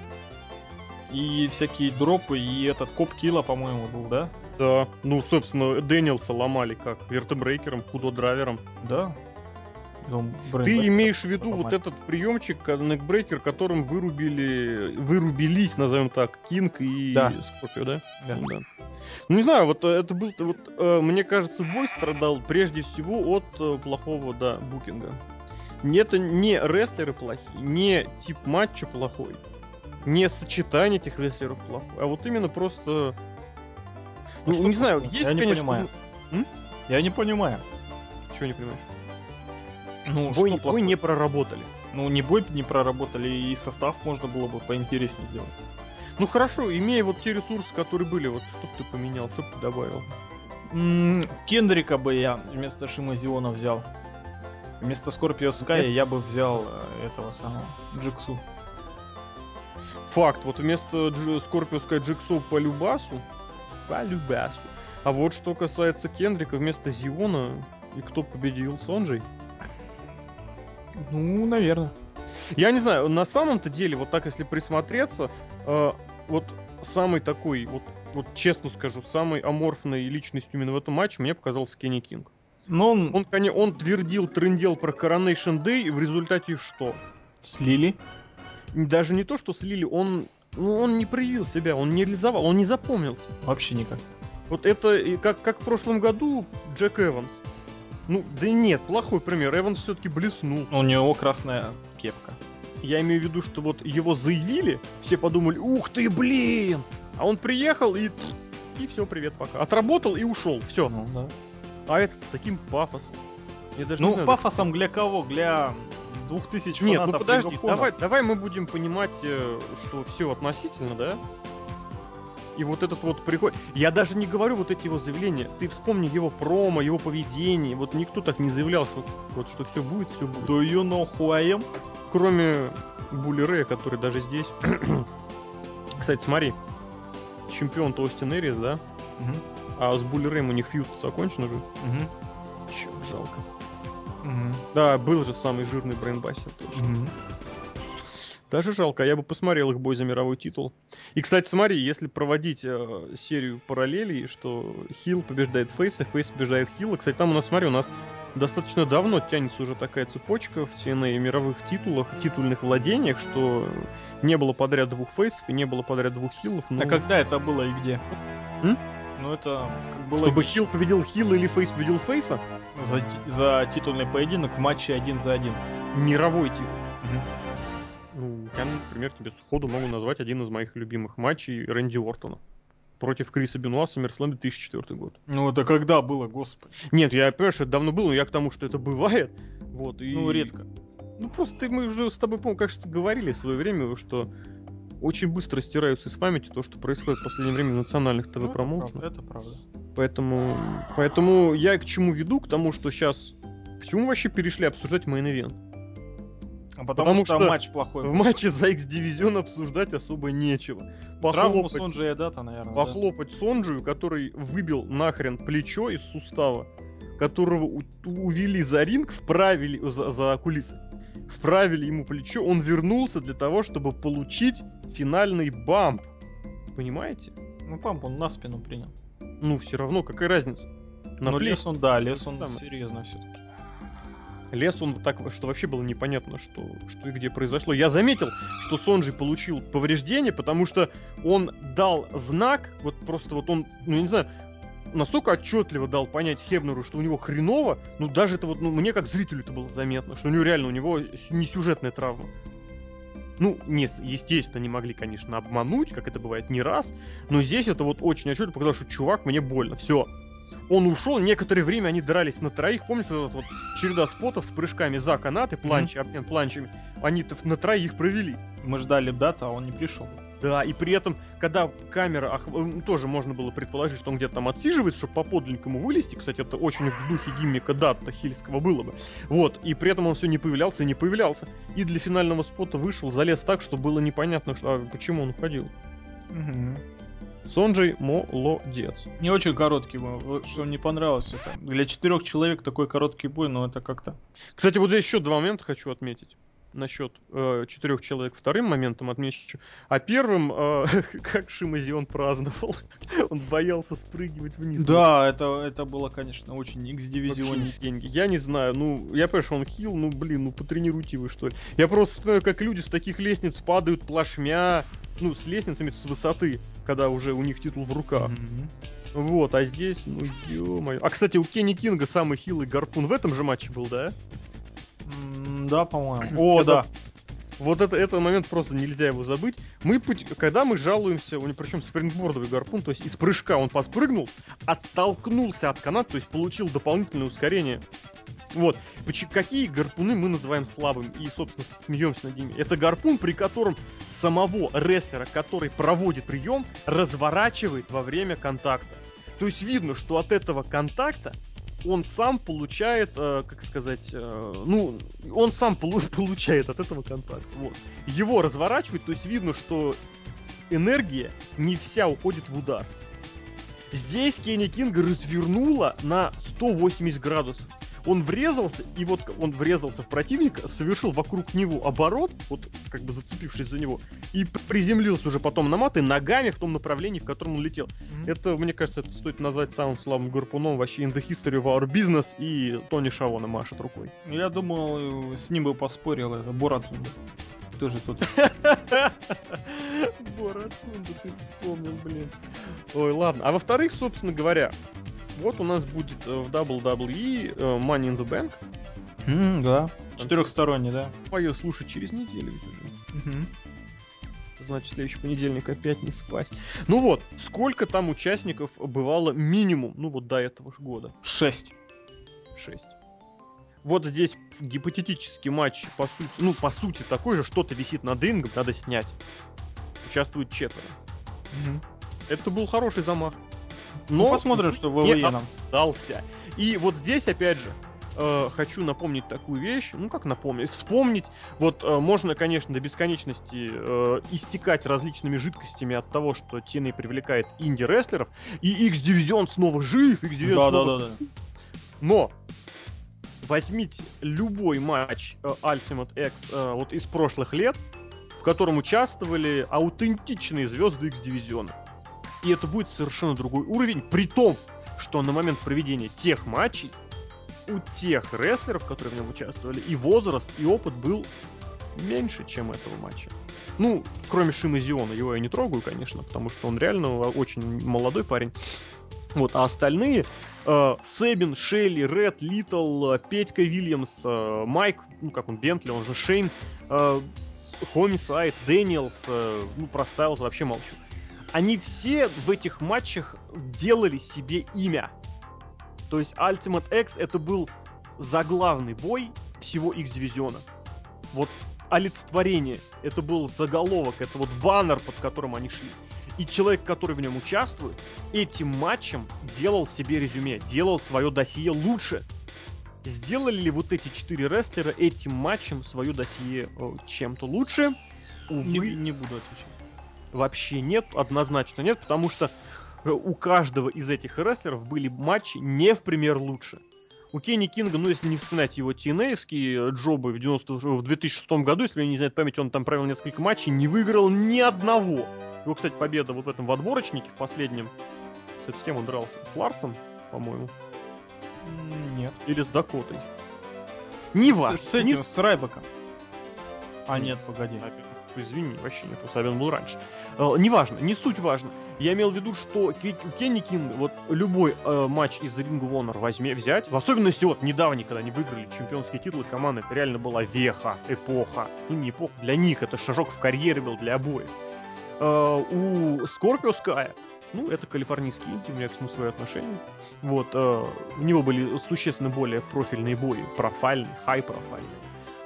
И всякие дропы, и этот коп килла, по-моему, был, да? Да. Ну, собственно, Дэниелса ломали как? Вертебрейкером, кудо-драйвером. Да. Ну, Ты имеешь в виду вот этот приемчик, некбрейкер, которым вырубили, вырубились, назовем так, Кинг и да. Скорпио, да? Да. да. Ну не знаю, вот э, это был, вот э, мне кажется, бой страдал прежде всего от э, плохого, да, букинга. Это не рестлеры плохие, не тип матча плохой, не сочетание этих рестлеров плохое, а вот именно просто... Ну, а не знаю, есть, Я конечно... не понимаю. М? Я не понимаю. Чего не понимаешь? Ну, бой, что бой не проработали. Ну, не бой не проработали, и состав можно было бы поинтереснее сделать. Ну хорошо, имея вот те ресурсы, которые были, вот что бы ты поменял, что бы ты добавил? М-м, Кендрика бы я вместо Шимазиона взял. Вместо Скорпио Скай вместо... я бы взял э, этого самого Джиксу. Факт, вот вместо Скорпио Скай Джиксу по Любасу, по Любасу. А вот что касается Кендрика, вместо Зиона, и кто победил, Сонджей? Ну, наверное. Я не знаю, на самом-то деле, вот так если присмотреться, э, вот самый такой, вот, вот честно скажу, самой аморфной личностью именно в этом матче мне показался Кенни Кинг. Ну, он, Он, коне- он твердил, трындел про Coronation Day, и в результате что? слили. Даже не то, что слили, он, ну, он не проявил себя, он не реализовал, он не запомнился. Вообще никак. Вот это как, как в прошлом году Джек Эванс. Ну, да нет, плохой пример. Эванс все-таки блеснул. У него красная кепка. Я имею в виду, что вот его заявили, все подумали, ух ты, блин! А он приехал и... И все, привет, пока. Отработал и ушел, все. Ну, да. А этот с таким пафосом. Я даже Ну, знаю, пафосом для кого? Для двух тысяч Нет, ну подожди, давай, давай мы будем понимать, э, что все относительно, да? И вот этот вот приход... Я даже не говорю вот эти его заявления. Ты вспомни его промо, его поведение. Вот никто так не заявлял, что вот что все будет, все будет. Do you know who I am? Кроме Були Рэя, который даже здесь. Кстати, смотри. Чемпион Остин Эрис, да? Мгм, А с Були Рэем у них фьюд закончен уже. мгм, Чё, жалко. мгм, Да, был же самый жирный Брейн Бассер, точно. мгм. Даже жалко, я бы посмотрел их бой за мировой титул. И, кстати, смотри, если проводить э, серию параллелей, что Хилл побеждает Фейса, Фейс побеждает Хилла. Кстати, там у нас, смотри, у нас достаточно давно тянется уже такая цепочка в TNA мировых титулах, титульных владениях, что не было подряд двух Фейсов и не было подряд двух Хиллов. но А когда это было и где? М? Ну это как было Чтобы Хилл победил Хилла или Фейс победил Фейса, за, за титульный поединок в матче один за один. мировой титул. Мгм. Ну, я, например, тебе сходу могу назвать один из моих любимых матчей Рэнди Ортона. Против Криса Бенуа SummerSlam 2004 год. Ну это когда было, господи? Нет, я понимаю, что это давно было, но я к тому, что это бывает. Вот, и... Ну редко. Ну просто мы уже с тобой, по-моему, кажется, говорили в свое время, что очень быстро стираются из памяти то, что происходит в последнее время в национальных Ну, это ТВ-промоушенах. правда, Это правда. Поэтому, поэтому я к чему веду? К тому, что сейчас... Почему вообще перешли обсуждать main event? А потому, Потому что, что матч плохой. В матче за X-дивизион обсуждать особо нечего. Похлопать, Сонджая Датта, наверное. да? похлопать Сонджаю, который выбил нахрен плечо из сустава, которого у- увели за ринг, вправили за, за кулисы, вправили ему плечо, он вернулся для того, чтобы получить финальный бамп. Понимаете? Ну памп он на спину принял. Ну, все равно, какая разница? На Но плечи. лес он, да, лес он самое. серьезно все-таки. Лес он так, что вообще было непонятно, что, что и где произошло. Я заметил, что Сонджи получил повреждение, потому что он дал знак, вот просто вот он, ну я не знаю, настолько отчетливо дал понять Хебнеру, что у него хреново, ну даже это вот, ну мне как зрителю это было заметно, что у него реально, у него не сюжетная травма. Ну, не, естественно, не могли, конечно, обмануть, как это бывает не раз, но здесь это вот очень отчетливо показалось, что чувак, мне больно, все. Он ушел, некоторое время они дрались на троих, помните, вот, вот череда спотов с прыжками за канаты, планчи, обмен планчами, они на троих провели. Мы ждали Дата, а он не пришел. Да, и при этом, когда камера, ох- м, тоже можно было предположить, что он где-то там отсиживается, чтобы по подлинному вылезти. Кстати, это очень в духе гиммика Датта Хильского было бы. Вот, и при этом он все не появлялся и не появлялся. И для финального спота вышел, залез так, что было непонятно, что, а почему он уходил. Сонджей молодец. Не очень короткий вот что мне понравилось это. Для четырех человек такой короткий бой, но это как-то... Кстати, вот здесь еще два момента хочу отметить. Насчет э, четырех человек вторым моментом отмечу. А первым, э, как Шимазион праздновал. Он боялся спрыгивать вниз. Да, это, это было, конечно, очень не деньги. Я не знаю, ну, я понимаю, что он хил, ну, блин, ну, потренируйте вы, что ли. Я просто вспоминаю, как люди с таких лестниц падают плашмя, ну, с лестницами с высоты, когда уже у них титул в руках. Вот, а здесь, ну, ё-моё. А, кстати, у Кенни Кинга самый хилый гарпун в этом же матче был, да? М, Да, по-моему. О, Это- да. Вот это, этот момент просто нельзя его забыть. Мы, когда мы жалуемся, у него причем спрингбордовый гарпун, то есть из прыжка он подпрыгнул, оттолкнулся от каната, то есть получил дополнительное ускорение. Вот. Какие гарпуны мы называем слабыми и, собственно, смеемся над ними? Это гарпун, при котором самого рестлера, который проводит прием, разворачивает во время контакта. То есть видно, что от этого контакта он сам получает, э, как сказать, э, ну, он сам полу- получает от этого контакта. Вот. Его разворачивает, то есть видно, что энергия не вся уходит в удар. Здесь Кенни Кинга развернула на 180 градусов. Он врезался, и вот он врезался в противника, совершил вокруг него оборот, вот как бы зацепившись за него, и приземлился уже потом на маты ногами в том направлении, в котором он летел. Mm-hmm. Это, мне кажется, это стоит назвать самым слабым гарпуном вообще in the history of our business, и Тони Шавона машет рукой. Я думал, с ним бы поспорил это Борат тоже тут. Боратунда ты вспомнил, блин. Ой, ладно. А во-вторых, собственно говоря, вот у нас будет э, в WWE э, Money in the Bank. Mm, да. Четырехсторонний, да. Пою слушать через неделю. Угу. Значит, следующий понедельник опять не спать. Ну вот, сколько там участников бывало минимум, ну вот до этого же года? Шесть. Шесть. Вот здесь гипотетический матч, по сути, ну, по сути, такой же, что-то висит над рингом, надо снять. Участвуют четверо. Угу. Это был хороший замах. Ну, Но ну, посмотрим, что ВВЕ нам дался. И вот здесь, опять же, э, хочу напомнить такую вещь. Ну, как напомнить? Вспомнить. Вот э, можно, конечно, до бесконечности э, истекать различными жидкостями от того, что TNA привлекает инди-рестлеров. И X-дивизион снова жив, X-дивизион да, снова... Да, да, да. Но возьмите любой матч э, Ultimate X э, вот из прошлых лет, в котором участвовали аутентичные звезды X-дивизиона. И это будет совершенно другой уровень, при том, что на момент проведения тех матчей у тех рестлеров, которые в нем участвовали, и возраст, и опыт был меньше, чем этого матча. Ну, кроме Шима Зиона, его я не трогаю, конечно, потому что он реально очень молодой парень. Вот, а остальные э, Сэбин, Шелли, Ред, Литл, э, Петька Вильямс, э, Майк, ну как он, Бентли, он же Шейн, э, Хомисайд, Дэниелс, ну про Стайлз вообще молчу. Они все в этих матчах делали себе имя. То есть Ultimate X это был заглавный бой всего X-дивизиона. Вот олицетворение, это был заголовок, это вот баннер, под которым они шли. И человек, который в нем участвует, этим матчем делал себе резюме, делал свое досье лучше. Сделали ли вот эти четыре рестлера этим матчем свое досье э, чем-то лучше? Увы, не, не буду отвечать. Вообще нет, однозначно нет, потому что э, у каждого из этих рестлеров были матчи не в пример лучше. У Кенни Кинга, ну, если не вспоминать его тинейские джобы в, 90, в 2006 году, если мне не знает память, он там провел несколько матчей, не выиграл ни одного. Его, кстати, победа вот в этом в отборочнике в последнем. Кстати, с кем он дрался? С Ларсом, по-моему. Нет. Или с Дакотой. Не важно. С, с этим, не... с Райбаком. А, нет, погоди. Извини, вообще нет, Сабин был раньше. Э, неважно, не суть важно. Я имел в виду, что Кенни Кинг, вот любой э, матч из Ring of Honor возьме, взять, в особенности вот недавний, когда они выиграли чемпионские титулы команды, это реально была веха, эпоха. Ну не эпоха, для них это шажок в карьере был для обоих. Uh, у Scorpio Sky, ну, это калифорнийский инди, у меня к нему свои отношения. Вот, uh, у него были существенно более профильные бои, профильные, хай-профильные.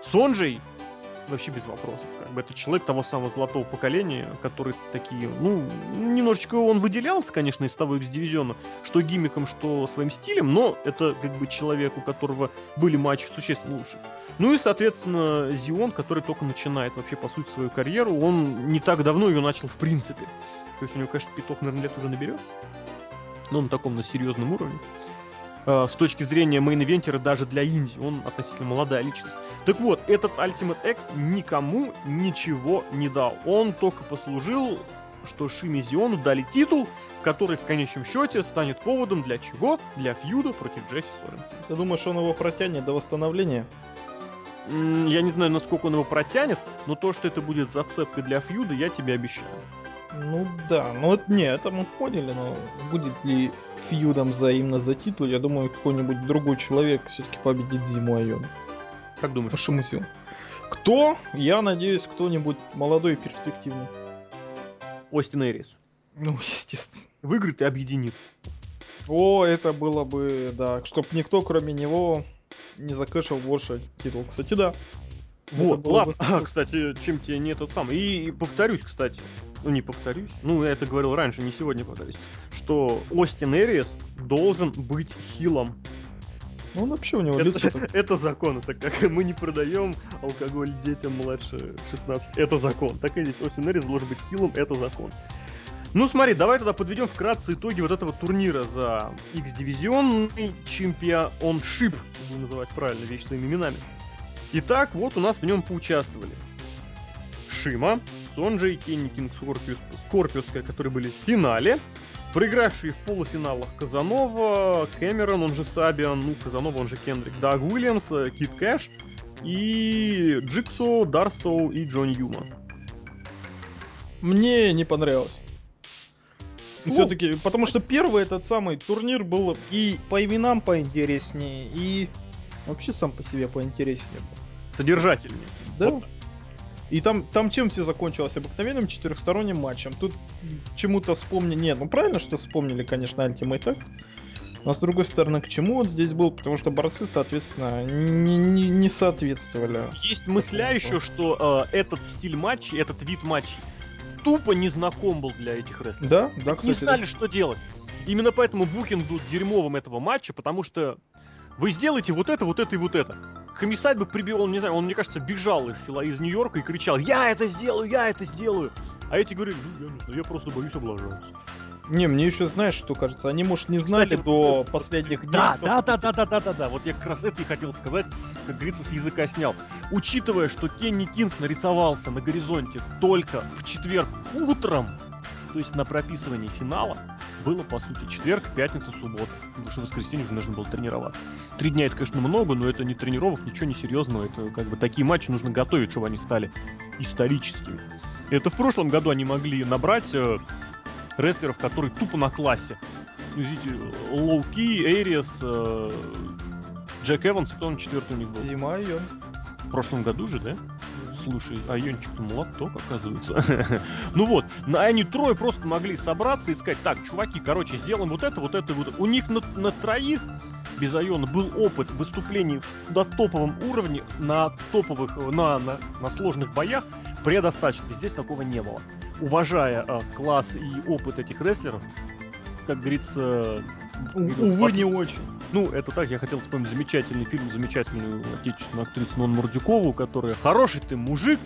Сонджей вообще без вопросов. Как бы это человек того самого золотого поколения, который такие, ну, немножечко он выделялся, конечно, из того X-дивизиона, что гиммиком, что своим стилем, но это как бы человек, у которого были матчи существенно лучше. Ну и, соответственно, Зион, который только начинает вообще, по сути, свою карьеру, он не так давно ее начал в принципе. То есть у него, конечно, пяток, наверное, лет уже наберет. Но на таком, на серьезном уровне. Э, с точки зрения мейн-ивентера даже для инди. Он относительно молодая личность. Так вот, этот Ultimate X никому ничего не дал. Он только послужил, что Шиме Зиону дали титул, который в конечном счете станет поводом для чего? Для фьюда против Джесси Соренса. Ты думаешь, он его протянет до восстановления? Я не знаю, насколько он его протянет, но то, что это будет зацепкой для фьюда, я тебе обещаю. Ну да, ну не, это мы поняли, но будет ли фьюдом за именно за титул, я думаю, какой-нибудь другой человек все-таки победит Зиму Айон. Как думаешь? Шимусил. Кто? Я надеюсь, кто-нибудь молодой и перспективный. Остин Эрис. Ну, естественно. Выиграет и объединит. О, это было бы, да, чтоб никто, кроме него, не закэшил больше титул. Кстати, да. Вот, ладно. А, кстати, чем тебе не тот самый. И, и повторюсь, кстати, ну не повторюсь, ну я это говорил раньше, не сегодня повторюсь, что Остин Эриас должен быть хилом. Ну он вообще у него это, лицо это закон, это как мы не продаем алкоголь детям младше 16, это закон. Так и здесь Остин Эриас должен быть хилом, это закон. Ну смотри, давай тогда подведем вкратце итоги вот этого турнира за X-дивизионный чемпионшип, будем называть правильно вещи своими именами. Итак, вот у нас в нем поучаствовали Шима, Сонджей, Кенни Кинг Скорпиус, Скорпиуска, которые были в финале, проигравшие в полуфиналах Казанова, Кэмерон, он же Сабиан, ну, Казанова, он же Кендрик, Даг Уильямс, Кит Кэш и Джиксо, Дарсоу и Джон Юма. Мне не понравилось. Все-таки, потому что первый этот самый турнир был и по именам поинтереснее, и вообще сам по себе поинтереснее был. Содержательнее. Да. Вот. И там, там чем все закончилось? Обыкновенным четырехсторонним матчем. Тут чему-то вспомнили. Нет, ну правильно, что вспомнили, конечно, Ultimate X. Но с другой стороны, к чему он здесь был? Потому что борцы, соответственно, не, не, не соответствовали. Есть мысля еще, что э, этот стиль матчей, этот вид матчей тупо не знаком был для этих рестлеров. Да, да, кстати. Не знали, да. что делать. Именно поэтому букинг был дерьмовым этого матча, потому что вы сделаете вот это, вот это и вот это. Хамисайд бы прибил, он, не знаю, он, мне кажется, бежал из, из Нью-Йорка и кричал, я это сделаю, я это сделаю. А эти говорили, ну, я, знаю, я просто боюсь облажаться. Не, мне еще знаешь, что кажется, они, может, не знали Кстати, до последних дней. Да, да, да, да, да, да, да, да. Вот я как раз это и хотел сказать, как говорится, с языка снял. Учитывая, что Кенни Кинг нарисовался на горизонте только в четверг утром, то есть на прописывании финала, было, по сути, четверг, пятница, суббота. Потому что в воскресенье уже нужно было тренироваться. Три дня это, конечно, много, но это не тренировок, ничего не серьезного. Это как бы такие матчи нужно готовить, чтобы они стали историческими. Это в прошлом году они могли набрать э, рестлеров, которые тупо на классе. Видите, Лоуки, Эриас, э, Джек Эванс, кто он четвертый у них был? Зима Йон. В прошлом году же, да? Слушай, а Йончик-то молоток, оказывается. ну вот, они трое просто могли собраться и сказать, так, чуваки, короче, сделаем вот это, вот это, вот это. У них на, на троих без Айона был опыт выступлений на топовом уровне, на топовых, на, на, на сложных боях предостаточно. Здесь такого не было уважая э, класс и опыт этих рестлеров, как говорится... Увы, не очень. Ну, это так, я хотел вспомнить замечательный фильм, замечательную отечественную актрису Нон Мурдюкову, которая хороший ты мужик,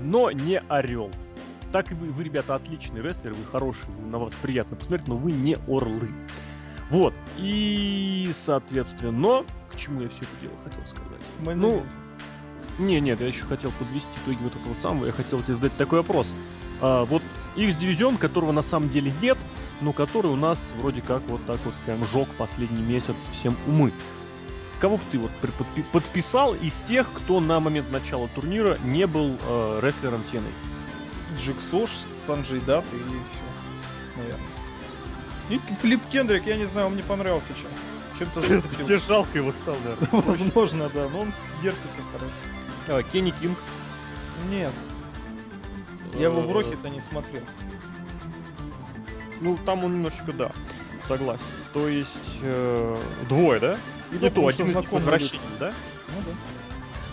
но не орел. Так и вы, вы, ребята, отличные рестлеры, вы хорошие, на вас приятно посмотреть, но вы не орлы. Вот. И, соответственно, к чему я все это дело хотел сказать? Мы ну, не, нет, я еще хотел подвести итоги вот этого самого. Я хотел тебе задать такой вопрос. А, вот X-дивизион, которого на самом деле нет, но который у нас вроде как вот так вот прям жег последний месяц всем умы. Кого бы ты вот подписал из тех, кто на момент начала турнира не был э, рестлером Теной? Джексош, Санджей Дат и все, наверное. И Филипп Кендрик, я не знаю, он мне понравился чем. Чем-то зацепил. Тебе жалко его стал, наверное. Возможно, да, но он вертится, короче. А, Кенни Кинг? Нет, я его в э, Роке-то не смотрел. Ну, там он немножечко, да, согласен. То есть, э, двое, да? И то, один из возвращений, да? Ну да.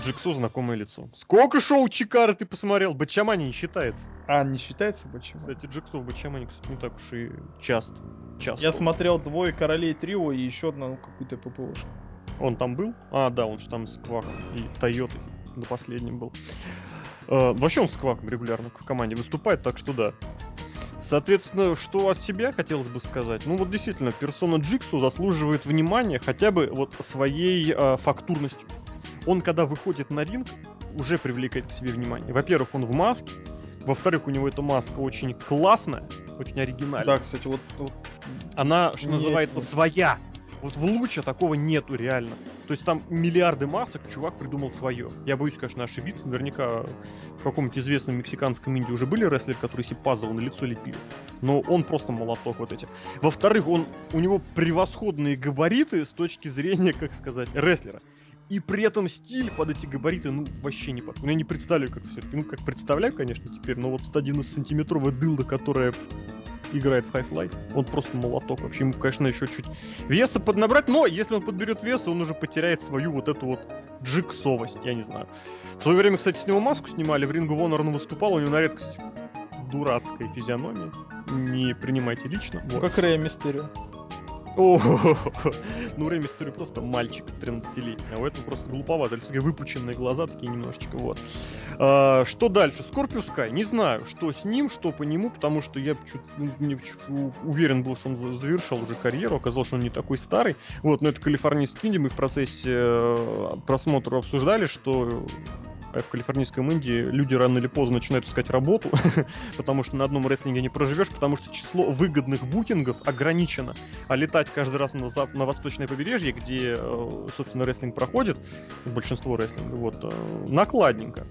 Джиксу знакомое лицо. Сколько шоу Чикара ты посмотрел? Бачамани не считается. А, не считается Бачамани? Кстати, Джиксу в Бачамани, кстати, не так уж и часто. часто. Я смотрел двое Королей Трио и еще одну какую-то ППОшку. Он там был? А, да, он же там с Кваком и Тойотой на последнем был. Э, вообще он с Кваком регулярно в команде выступает, так что да. Соответственно, что от себя хотелось бы сказать? Ну вот действительно, персона Джиксу заслуживает внимания хотя бы вот своей э, фактурностью. Он, когда выходит на ринг, уже привлекает к себе внимание. Во-первых, он в маске. Во-вторых, у него эта маска очень классная, очень оригинальная. Да, кстати, вот... вот... Она, что Нет, называется, своя. Вот в луче такого нету реально. То есть там миллиарды масок, чувак придумал свое. Я боюсь, конечно, ошибиться. Наверняка в каком-нибудь известном мексиканском инди уже были рестлеры, которые себе пазл на лицо лепили. Но он просто молоток вот эти. Во-вторых, он, у него превосходные габариты с точки зрения, как сказать, рестлера. И при этом стиль под эти габариты, ну, вообще не под. Ну, я не представляю, как все Ну, как представляю, конечно, теперь, но вот 111 сантиметровая дылда, которая играет в Half-Life. Он просто молоток. Вообще ему, конечно, еще чуть веса поднабрать, но если он подберет вес, он уже потеряет свою вот эту вот джиксовость, я не знаю. В свое время, кстати, с него маску снимали, в of Honor он выступал, у него на редкость дурацкая физиономия. Не принимайте лично. Вот. Как Рэя Мистерио. О, ну время истории просто мальчик 13-летний, а у этого просто глуповато, такие выпученные глаза такие немножечко, вот. А, что дальше? Скорпиус Скай, не знаю, что с ним, что по нему, потому что я чуть, не, уверен был, что он завершил уже карьеру, оказалось, что он не такой старый, вот, но это калифорнийский инди, мы в процессе э, просмотра обсуждали, что в калифорнийском Индии люди рано или поздно начинают искать работу, потому что на одном рестлинге не проживешь, потому что число выгодных букингов ограничено. А летать каждый раз на, зап- на восточное побережье, где, э, собственно, рестлинг проходит, большинство рестлинга, вот, э, накладненько.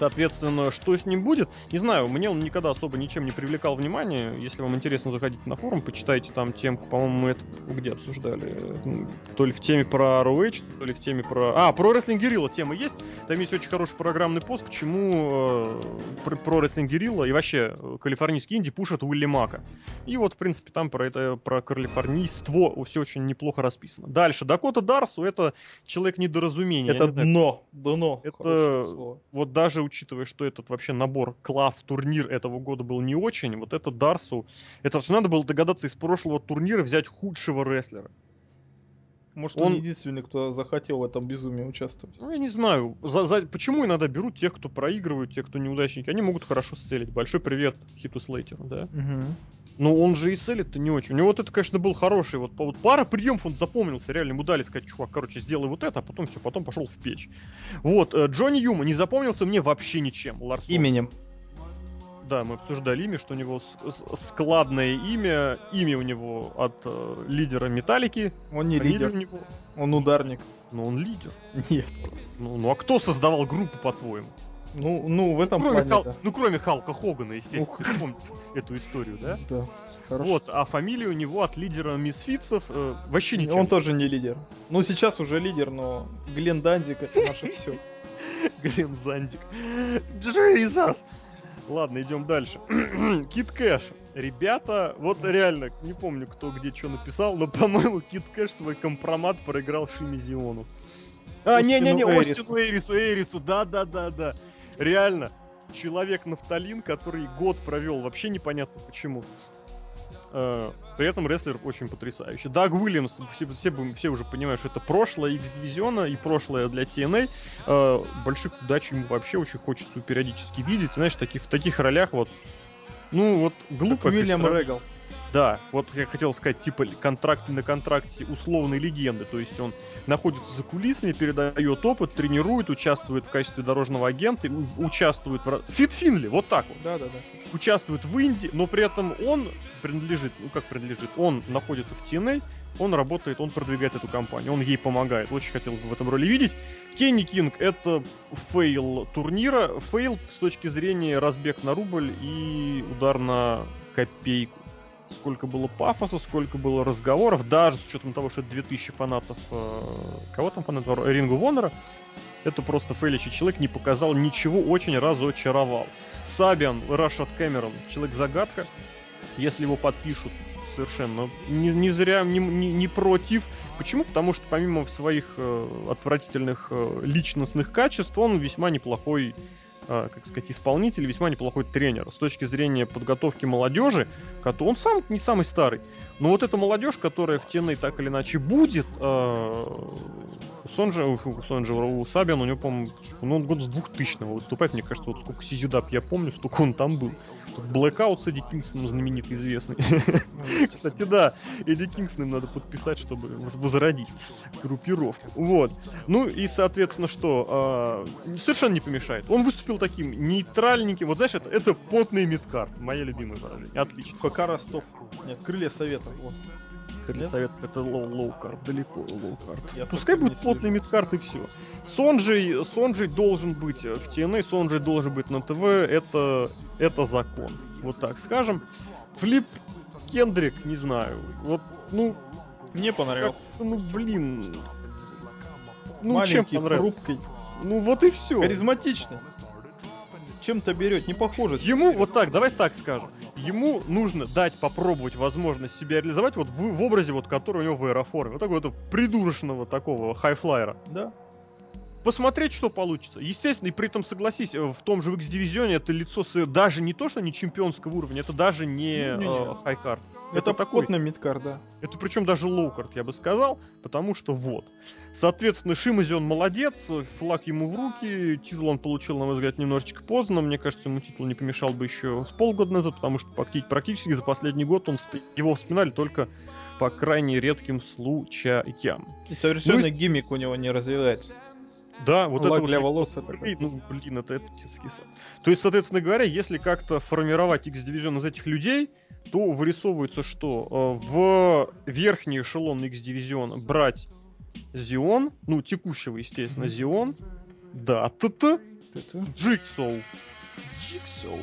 Соответственно, что с ним будет, не знаю, мне он никогда особо ничем не привлекал внимания. Если вам интересно, заходите на форум, почитайте там темку, по-моему, мы это где обсуждали? То ли в теме про ROH, то ли в теме про... А, про Wrestling Guerrilla тема есть. Там есть очень хороший программный пост, почему э, про, про Wrestling Guerrilla и вообще э, калифорнийский инди пушат Уилли Мака. И вот, в принципе, там про это, про калифорнийство все очень неплохо расписано. Дальше, Дакота Дарсу это человек недоразумения. Это дно, дно. Это вот даже учитывая, что этот вообще набор класс турнир этого года был не очень, вот это Дарсу, это надо было догадаться из прошлого турнира взять худшего рестлера. Может, он, он единственный, кто захотел в этом безумии участвовать. Ну, я не знаю. За, за, почему иногда берут тех, кто проигрывают, тех, кто неудачники? Они могут хорошо сцелить. Большой привет Хиту Слейтеру, да? Угу. Но он же и целит-то не очень. У него вот это, конечно, был хороший. Вот, вот пара приемов он запомнился. Реально ему дали сказать, чувак, короче, сделай вот это, а потом все, потом пошел в печь. Вот, э, Джонни Юма не запомнился мне вообще ничем. Ларсон. Именем да, мы обсуждали имя, что у него складное имя, имя у него от э, лидера Металлики. Он не лидер. У него... Он ударник. Но он лидер. Нет. Ну, ну а кто создавал группу, по-твоему? Ну, ну, в этом кроме плане, Хал... да. Ну, кроме Халка Хогана, естественно, Ух. ты помнишь эту историю, да? Да. Хорошо. Вот, а фамилия у него от лидера Мисфитцев э, вообще ничего. Он тоже не лидер. Ну, сейчас уже лидер, но Глен Дандик это наше все. Глен Дандик. Джейзас! Ладно, идем дальше. Кит Кэш. Ребята, вот реально, не помню, кто где что написал, но, по-моему, Кит Кэш свой компромат проиграл Шимизиону. А, не-не-не, Остину Эрису, Эрису, да-да-да-да. Реально, человек нафталин, который год провел, вообще непонятно почему. Uh, при этом рестлер очень потрясающий. Даг Уильямс, все, все, все уже понимают, что это прошлое X-дивизиона и прошлое для TNA. А, больших удач ему вообще очень хочется периодически видеть. Знаешь, таких, в таких ролях вот, ну вот глупо. Как Уильям Регал. Да, вот я хотел сказать, типа контракт на контракте условной легенды. То есть он находится за кулисами, передает опыт, тренирует, участвует в качестве дорожного агента, участвует в... Фит Финли, вот так вот. Да, да, да. Участвует в Инди, но при этом он принадлежит, ну как принадлежит, он находится в TNA, он работает, он продвигает эту компанию, он ей помогает. Очень хотел бы в этом роли видеть. Кенни Кинг это fail турнира. Fail с точки зрения разбег на рубль и удар на копейку сколько было пафоса, сколько было разговоров, даже с учетом того, что это 2000 фанатов, э, кого там фанатов, Ring of Honor'а, это просто фейлище человек не показал ничего, очень разочаровал. Сабиан, Рашат Кэмерон, человек-загадка, если его подпишут, совершенно не, не зря, не, не, не против. Почему? Потому что помимо своих э, отвратительных э, личностных качеств, он весьма неплохой как сказать, исполнитель, весьма неплохой тренер. С точки зрения подготовки молодежи, он сам не самый старый. Но вот эта молодежь, которая в TNA так или иначе будет, э, Сонджи, у, Сонджи, у Сабиан, у него, по-моему, ну, он год с 2000 выступает, мне кажется, вот сколько CZW я помню, столько он там был. Тут Blackout с Эдди Кингстоном знаменитый, известный. Кстати, да, Эдди Кингстоном надо подписать, чтобы возродить группировку. Вот. Ну и, соответственно, что? А, совершенно не помешает. Он выступил таким нейтральненьким. Вот знаешь, это, это плотный midcard. Моя любимая выражение. Отлично. ФК Ростов. Нет, крылья совета. Вот. Крылья совета это low lowcard, далеко lowcard. Пускай будет плотный midcard и все. Сонджей, Сонджей должен быть в TNA, Сонджей должен быть на ТВ, это, это закон. Вот так скажем. Флип Кендрик, не знаю. Вот, ну... Мне понравился. Как, ну, блин. Ну, Маленький, чем понравился? Ну, вот и все. Харизматичный чем-то берет, не похоже. Ему, вот так, давай так скажем. Ему нужно дать попробовать возможность себя реализовать вот в, в образе, вот который у него в аэроформе. Вот такого вот придурочного такого хайфлайера. Да. Посмотреть, что получится. Естественно, и при этом, согласись, в том же X-дивизионе это лицо с, даже не то, что не чемпионского уровня, это даже не, не, не, не. Э, highcard. Это, это такой... на midcard, да. Это причем даже lowcard, я бы сказал, потому что вот. Соответственно, Шима Зион молодец, флаг ему в руки, титул он получил, на мой взгляд, немножечко поздно, но мне кажется, ему титул не помешал бы еще с полгода назад, потому что практически за последний год он его вспоминали только по крайне редким случаям. И совершенно ну, и... gimmick у него не развивается. Да, вот Лак это для вот, волос это. Ну, блин, это эпический сад. То есть, соответственно говоря, если как-то формировать X-дивизион из этих людей, то вырисовывается, что э, в верхний эшелон X-дивизиона брать Зион, ну, текущего, естественно, Зион, да, ТТ, Джиксоу, Джиксоу.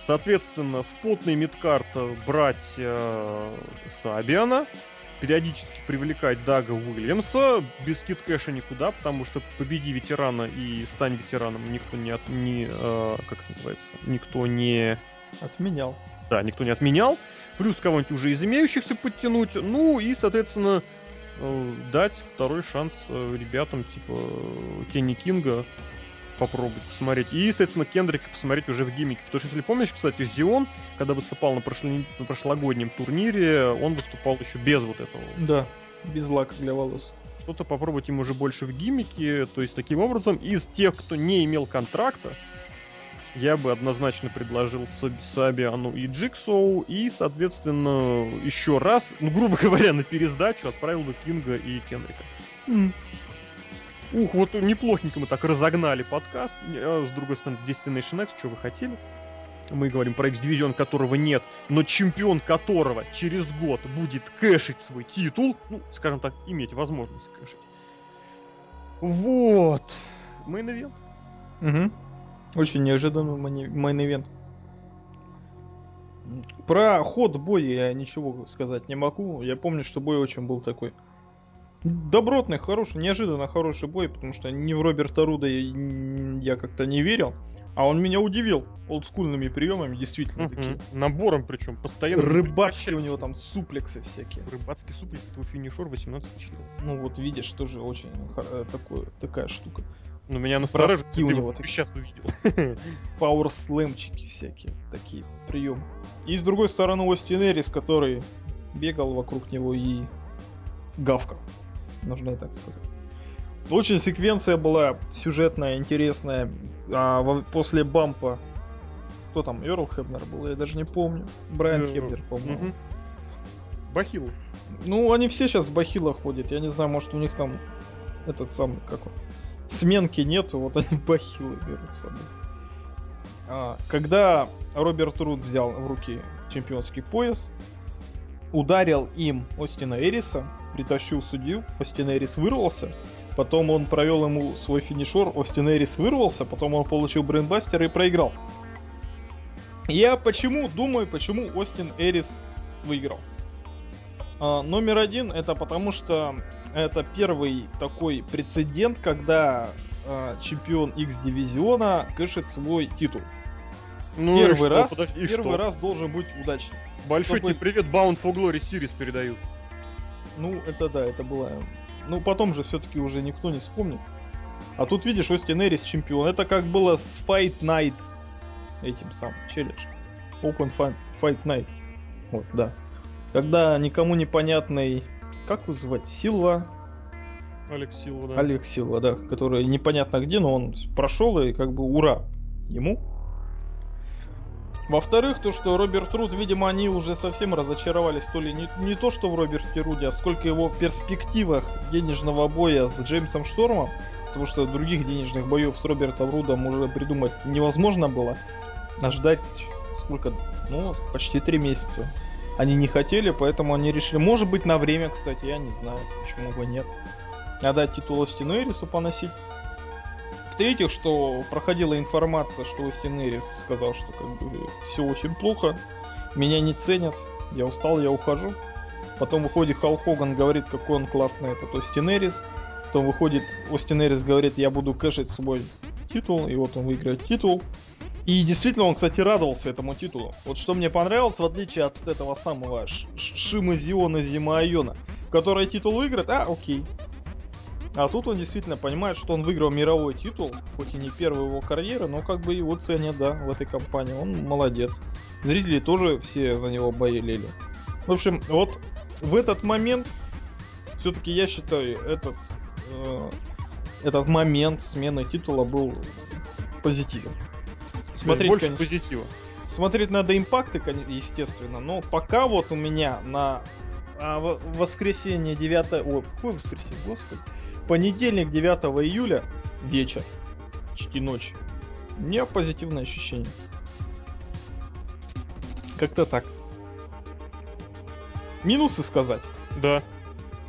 Соответственно, в потный мидкарт брать э, Сабиана, периодически привлекать Дага Уильямса, без кит кэша никуда, потому что победи ветерана и стань ветераном никто не, от, не э, как это называется, никто не... Отменял. Да, никто не отменял. Плюс кого-нибудь уже из имеющихся подтянуть. Ну и, соответственно, э, дать второй шанс э, ребятам типа Кенни Кинга попробовать посмотреть. И, соответственно, Кендрика посмотреть уже в гиммике. Потому что, если помнишь, кстати, Зион, когда выступал на, прошло... на прошлогоднем турнире, он выступал еще без вот этого. Да, без лака для волос. Что-то попробовать им уже больше в гиммике. То есть, таким образом, из тех, кто не имел контракта, я бы однозначно предложил Сабиану и Джиксоу, и, соответственно, еще раз, ну, грубо говоря, на пересдачу отправил бы Кинга и Кенрика. Mm. Ух, вот неплохенько мы так разогнали подкаст. С другой стороны, Destination X, что вы хотели? Мы говорим про X-дивизион, которого нет, но чемпион которого через год будет кэшить свой титул, ну, скажем так, иметь возможность кэшить. Вот. Main event. Угу. Очень неожиданный main event. Про ход боя я ничего сказать не могу. Я помню, что бой очень был такой добротный, хороший, неожиданно хороший бой, потому что ни в Роберта Руда я, я как-то не верил. А он меня удивил олдскульными приемами, действительно угу. такие. Набором причем, постоянно. Рыбацкие у него там суплексы всякие. Рыбацкий суплекс, твой финишер 18 часов. Ну вот видишь, тоже очень э, такое, такая штука. Ну меня настораживает, у него такие. сейчас увидел. Пауэр слэмчики всякие, такие приемы. И с другой стороны Остин Эрис, который бегал вокруг него и гавкал нужно и так сказать. Очень секвенция была сюжетная, интересная. А после бампа кто там, Эрл Хебнер был, я даже не помню. Брайан э, Хебнер, по-моему. Бахил. Ну, они все сейчас в бахилах ходят. Я не знаю, может у них там этот самый, как он, сменки нету, вот они бахилы берут с собой. А, когда Роберт Руд взял в руки чемпионский пояс, ударил им Остина Эриса, притащил судью, Остин Эрис вырвался, потом он провел ему свой финишер, Остин Эрис вырвался, потом он получил brainbuster и проиграл. Я почему думаю, почему Остин Эрис выиграл? А, номер один, это потому что это первый такой прецедент, когда а, чемпион X дивизиона кэшит свой титул. Ну первый раз, Подожди, первый что? раз должен быть удачным. Большой Чтобы... тебе привет, Bound for Glory Series передают. Ну, это да, это было... Ну, потом же все-таки уже никто не вспомнит. А тут, видишь, Остин Эрис чемпион. Это как было с Fight Night этим самым, челлендж. Open Fight, Fight Night. Вот, да. Когда никому непонятный... Как вызывать? Силва? Алекс Силва, да. Алекс Силва, да. Который непонятно где, но он прошел и как бы ура ему. Во-вторых, то, что Роберт Руд, видимо, они уже совсем разочаровались, то ли не, не то, что в Роберте Руде, а сколько его в перспективах денежного боя с Джеймсом Штормом, потому что других денежных боев с Робертом Рудом уже придумать невозможно было. А ждать сколько? Ну, почти три месяца. Они не хотели, поэтому они решили, может быть, на время, кстати, я не знаю, почему бы нет. Отдать титул Остину Эрису поносить. В-третьих, что проходила информация, что Остин Эрис сказал, что как бы все очень плохо, меня не ценят, я устал, я ухожу. Потом выходит Халл Хоган, говорит, какой он классный этот Остин Эрис. Потом выходит Остин Эрис, говорит, я буду кэшить свой титул, и вот он выиграет титул. И действительно, он, кстати, радовался этому титулу. Вот что мне понравилось, в отличие от этого самого Шима Зиона Зима Айона, который титул выиграет, а, окей, а тут он действительно понимает, что он выиграл мировой титул, хоть и не первый его карьеры, но как бы его ценят, да, в этой компании. Он молодец. Зрители тоже все за него болели. В общем, вот в этот момент, все-таки я считаю, этот, э, этот момент смены титула был позитивен. Смотреть, больше конечно, позитива. Смотреть надо импакты, естественно, но пока вот у меня на а, воскресенье 9... Ой, какое воскресенье, господи. Понедельник 9 июля, вечер, почти ночь. У меня позитивное ощущение. Как-то так. Минусы сказать? Да.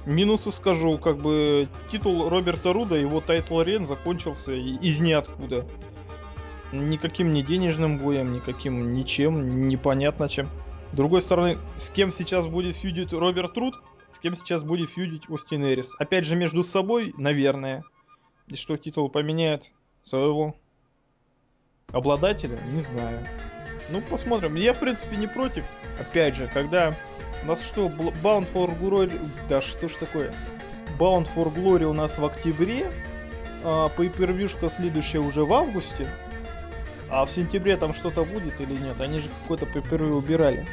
Минусы скажу, как бы титул Роберта Руда, его title reign закончился из ниоткуда. Никаким не денежным боем, никаким ничем, непонятно чем. С другой стороны, с кем сейчас будет фьюдить Роберт Руд, кем сейчас будет фьюдить Остин Эрис. Опять же, между собой, наверное. И что титул поменяет своего обладателя, не знаю. Ну, посмотрим. Я, в принципе, не против. Опять же, когда у нас что, Bound for Glory... Да что ж такое? Bound for Glory у нас в октябре, а pay следующая уже в августе. А в сентябре там что-то будет или нет? Они же какой-то pay убирали.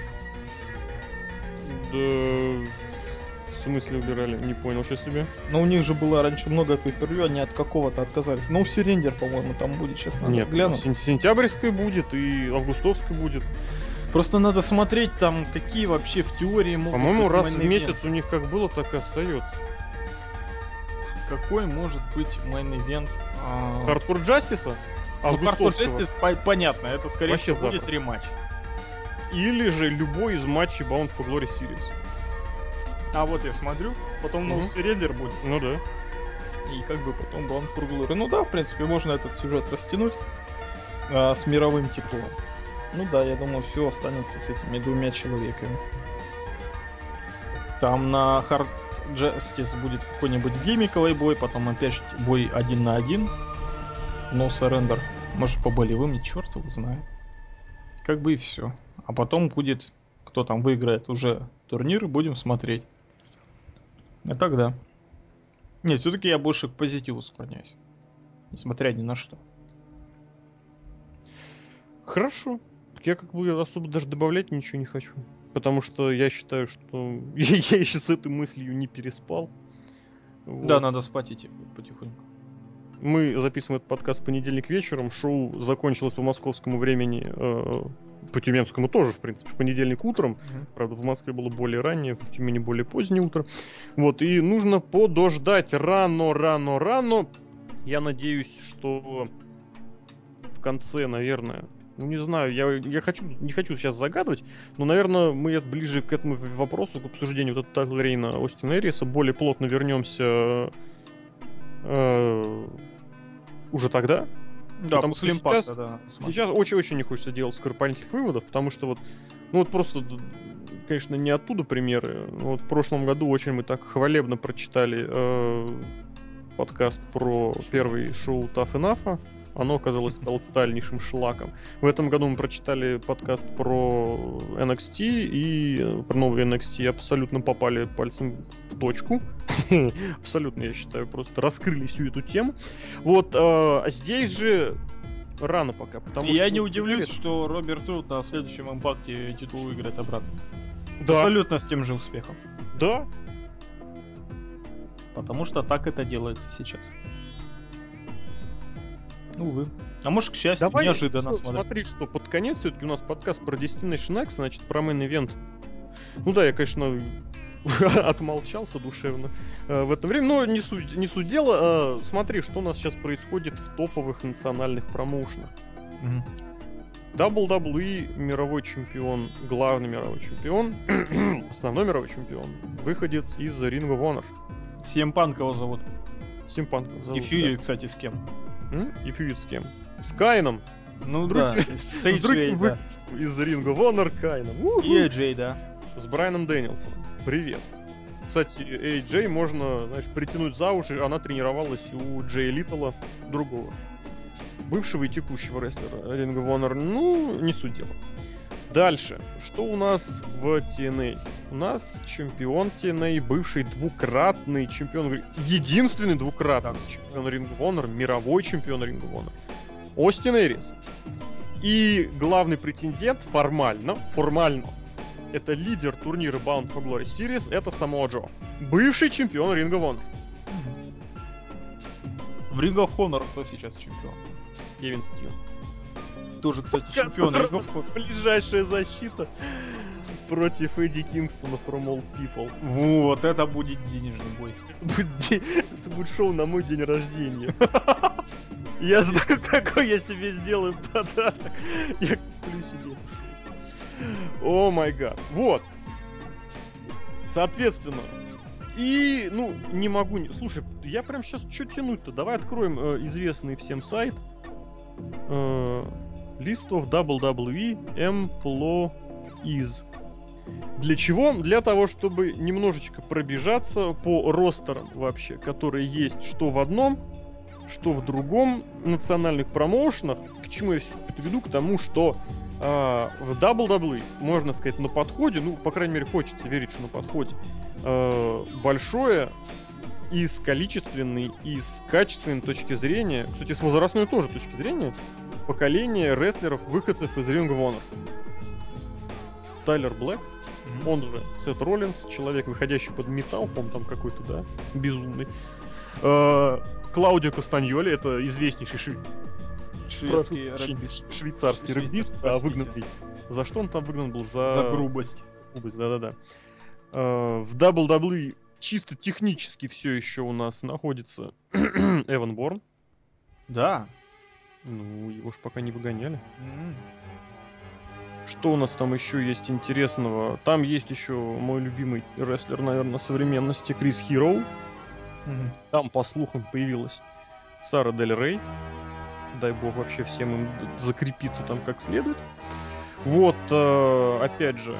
Да... В смысле убирали? Не понял, что себе. Но у них же было раньше много pay они от какого-то отказались. Ну, Surrender, по-моему, там будет, честно. Нет, глянуть. сентябрьской будет и августовской будет. Просто надо смотреть там, какие вообще в теории могут По-моему, раз в месяц у них как было, так и остается. Какой может быть main event? Хардкор Джастиса? Ну, Хардкор Джастис, понятно, это скорее Вообще всего будет рематч. Или же любой из матчей Bound for Glory Series. А вот я смотрю, потом mm-hmm. Surrender будет. Ну да. И как бы потом for Glory. Ну да, в принципе, можно этот сюжет растянуть а, с мировым титулом. Ну да, я думаю, все останется с этими двумя человеками. Там на Hard Justice будет какой-нибудь геймиковый бой, потом опять бой один на один. No Surrender. Может по болевым, черт его знает. Как бы и все. А потом будет, кто там выиграет уже турнир, будем смотреть. А тогда. Нет, все-таки я больше к позитиву склоняюсь. Несмотря ни на что. Хорошо я как бы особо даже добавлять ничего не хочу. Потому что я считаю, что я, я еще с этой мыслью не переспал. Вот. Да, надо спать идти потихоньку. Мы записываем этот подкаст в понедельник вечером. Шоу закончилось по московскому времени, э, по тюменскому тоже, в принципе, в понедельник утром. Mm-hmm. Правда, в Москве было более раннее, в Тюмени более позднее утро. Вот, и нужно подождать рано, рано, рано. Я надеюсь, что в конце, наверное, ну, не знаю, я, я хочу, не хочу сейчас загадывать, но, наверное, мы ближе к этому вопросу, к обсуждению вот этого Рейна Остина Эриса, более плотно вернемся э, уже тогда. Да, потому после импакта, сейчас, да. Сейчас очень-очень не хочется делать скоропалительных выводов, потому что вот, ну вот просто, конечно, не оттуда примеры. Вот в прошлом году очень мы так хвалебно прочитали э, подкаст про первый шоу Tough Enough, оно оказалось тотальнейшим шлаком. В этом году мы прочитали подкаст про NXT и э, про новый NXT абсолютно попали пальцем в точку. абсолютно, я считаю, просто раскрыли всю эту тему. Вот, э, здесь же рано пока, потому Я что... не удивлюсь, что Роберт Труд на следующем импакте титул выиграет обратно. Да. Абсолютно с тем же успехом. Да. Потому что так это делается сейчас. Увы. А может, к счастью, Давай, неожиданно. Что, смотри, что под конец все-таки у нас подкаст про Destination X, значит, про мейн ивент. Ну да, я, конечно, отмолчался душевно э, в это время, но не суть, не суть дела. Э, смотри, что у нас сейчас происходит в топовых национальных промоушенах. Mm-hmm. WWE мировой чемпион, главный мировой чемпион, основной мировой чемпион, выходец из Ring of Honor. Симпанк его зовут. Симпанк зовут. И Фьюри, да. кстати, с кем? И фьюд с кем? С Кайном. Ну да, с AJ, да. Из Ринга Вонор Кайном. И AJ, да. С Брайаном Дэнилсоном. Привет. Кстати, AJ можно, знаешь, притянуть за уши. Она тренировалась у Джей Литтла, другого. Бывшего и текущего рестлера Ринга Вонор. Ну, не суть дела. Дальше. Что у нас в TNA? У нас чемпион TNA, бывший двукратный чемпион, единственный двукратный чемпион Ring of Honor, мировой чемпион Ring of Honor. Остин Эрис. И главный претендент формально, формально, это лидер турнира Bound for Glory Series, это Самоа Джо. Бывший чемпион Ring of Honor. В Ring of Honor кто сейчас чемпион? Кевин Стил. Тоже, кстати, чемпион. Ближайшая защита против Эдди Кингстона from All People. Вот, это будет денежный бой. Это будет шоу на мой день рождения. Я знаю, какой я себе сделаю подарок. Я куплю себе это шоу. О май гад. Вот. Соответственно, и, ну, не могу... не- Слушай, я прям сейчас что тянуть-то? Давай откроем э, известный всем сайт. Э, List of WWE Employees. Для чего? Для того, чтобы немножечко пробежаться по ростерам вообще, которые есть что в одном, что в другом национальных промоушенах. К чему я всё это веду? К тому, что а, в WWE, можно сказать, на подходе, ну, по крайней мере, хочется верить, что на подходе, э, большое и с количественной, и с качественной точки зрения, кстати, с возрастной тоже точки зрения, поколение рестлеров, выходцев из Ring of Honor. Тайлер Блэк, он же Сет Роллинс, человек, выходящий под металл, по там какой-то, да, безумный. Э, Клаудио Кастаньоли, это известнейший прошу Шведский регбист. швейцарский Шве- регбист, а выгнанный. За что он там выгнан был? За, За грубость. грубость, да-да-да. Э, В WWE чисто технически все еще у нас находится Эван Борн. Да. Ну, его ж пока не выгоняли. М. Что у нас там еще есть интересного? Там есть еще мой любимый рестлер, наверное, современности, Крис Хироу. Мгм. Там, по слухам, появилась Сара Дель Рей. Дай бог вообще всем им закрепиться там как следует. Вот, э, опять же,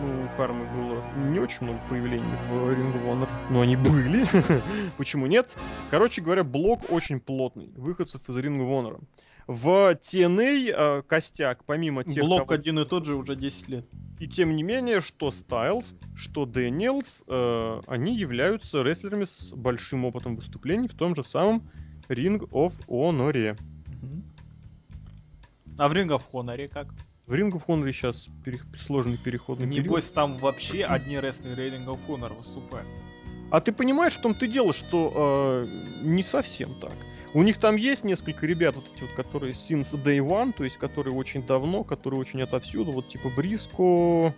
ну, у Кармы было не очень много появлений в Ring of Honor, но они были. Почему нет? Короче говоря, блок очень плотный. Выходцев из Ring of Honor. В TNA э, костяк, помимо тех, Блок кого- один и тот же уже 10 лет. и тем не менее, что Стайлз, что Дэниелс, э, они являются рестлерами с большим опытом выступлений в том же самом Ring of Honor. А в Ring of Honor как? В Ring of Honor сейчас сложный переходный период. Небось там вообще одни рестлеры Ring of Honor выступают. А ты понимаешь, в том-то и дело, что э, не совсем так. У них там есть несколько ребят, вот эти вот, которые since day one, то есть которые очень давно, которые очень отовсюду, вот типа Бриско.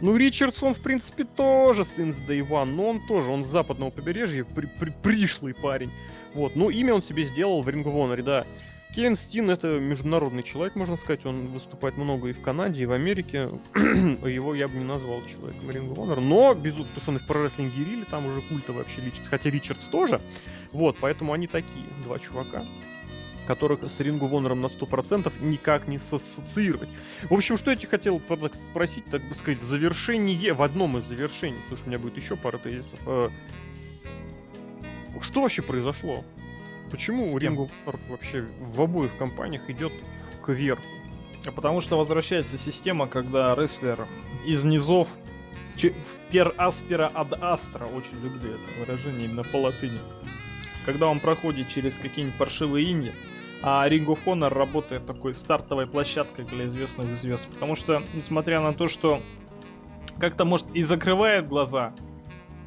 Ну, Ричардсон, в принципе, тоже since day one, но он тоже, он с западного побережья, при- при- пришлый парень. Вот, ну, имя он себе сделал в Ring of Honor, да. Кевин Стин это международный человек, можно сказать, он выступает много и в Канаде, и в Америке. Его я бы не назвал человеком of Honor, но, безусловно, потому что он и в прорестлинге Рили, там уже культа вообще личит, хотя Ричардс тоже. Вот, поэтому они такие, два чувака, которых с of Honor на 100% никак не ассоциировать. В общем, что я тебе хотел спросить, так бы сказать, в завершении, в одном из завершений, потому что у меня будет еще пара тезисов. э, Что вообще произошло? Почему? Ring of Honor вообще в обоих компаниях идет кверху? А Потому что возвращается система, когда рестлер из низов пер аспера ад астра, очень люблю это выражение именно по латыни. Когда он проходит через какие-нибудь паршивые инди, а Ring of Honor работает такой стартовой площадкой для известных звезд. Потому что, несмотря на то, что как-то, может, и закрывает глаза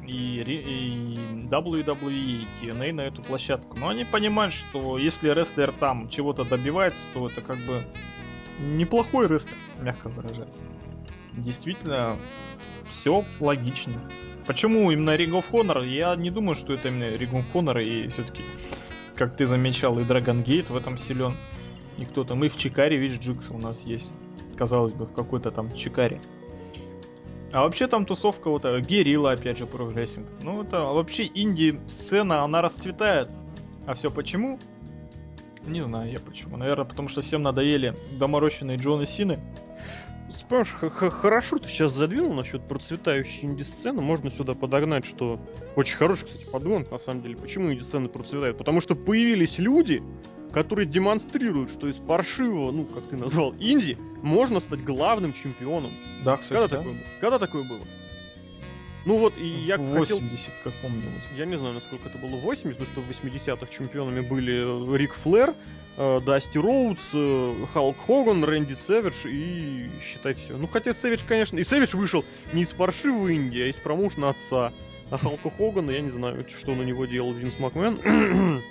и, и WWE, и TNA на эту площадку, но они понимают, что если рестлер там чего-то добивается, то это как бы неплохой рестлер, мягко выражаясь. Действительно, все логично. Почему именно Ring of Honor? Я не думаю, что это именно Ring of Honor, и все-таки, как ты замечал, и Dragon Gate в этом силен. И кто там, и в Чикаре, видишь, Джикс у нас есть. Казалось бы, в какой-то там Чикаре. А вообще там тусовка вот э, Guerrilla, опять же, Pro Wrestling. Ну, это вообще инди-сцена, она расцветает. А все почему? Не знаю я почему. Наверное, потому что всем надоели доморощенные Джоны Сины. Х- хорошо ты сейчас задвинул насчет процветающей инди-сцены. Можно сюда подогнать, что очень хороший, кстати, подгон, на самом деле. Почему инди-сцены процветают? Потому что появились люди, которые демонстрируют, что из паршивого, ну, как ты назвал, инди, можно стать главным чемпионом. Да, Когда такое было? Когда такое было? Ну вот, и я в хотел... 80 каком-нибудь. Я не знаю, насколько это было 80, потому что в 80-х чемпионами были Рик Флэр, э, Дасти Роудс, э, Халк Хоган, Рэнди Сэвидж и считай все. Ну хотя Сэвидж, конечно, и Сэвидж вышел не из паршивой Индии, а из промоушена отца. А Халка Хогана, я не знаю, что на него делал Винс Макмен.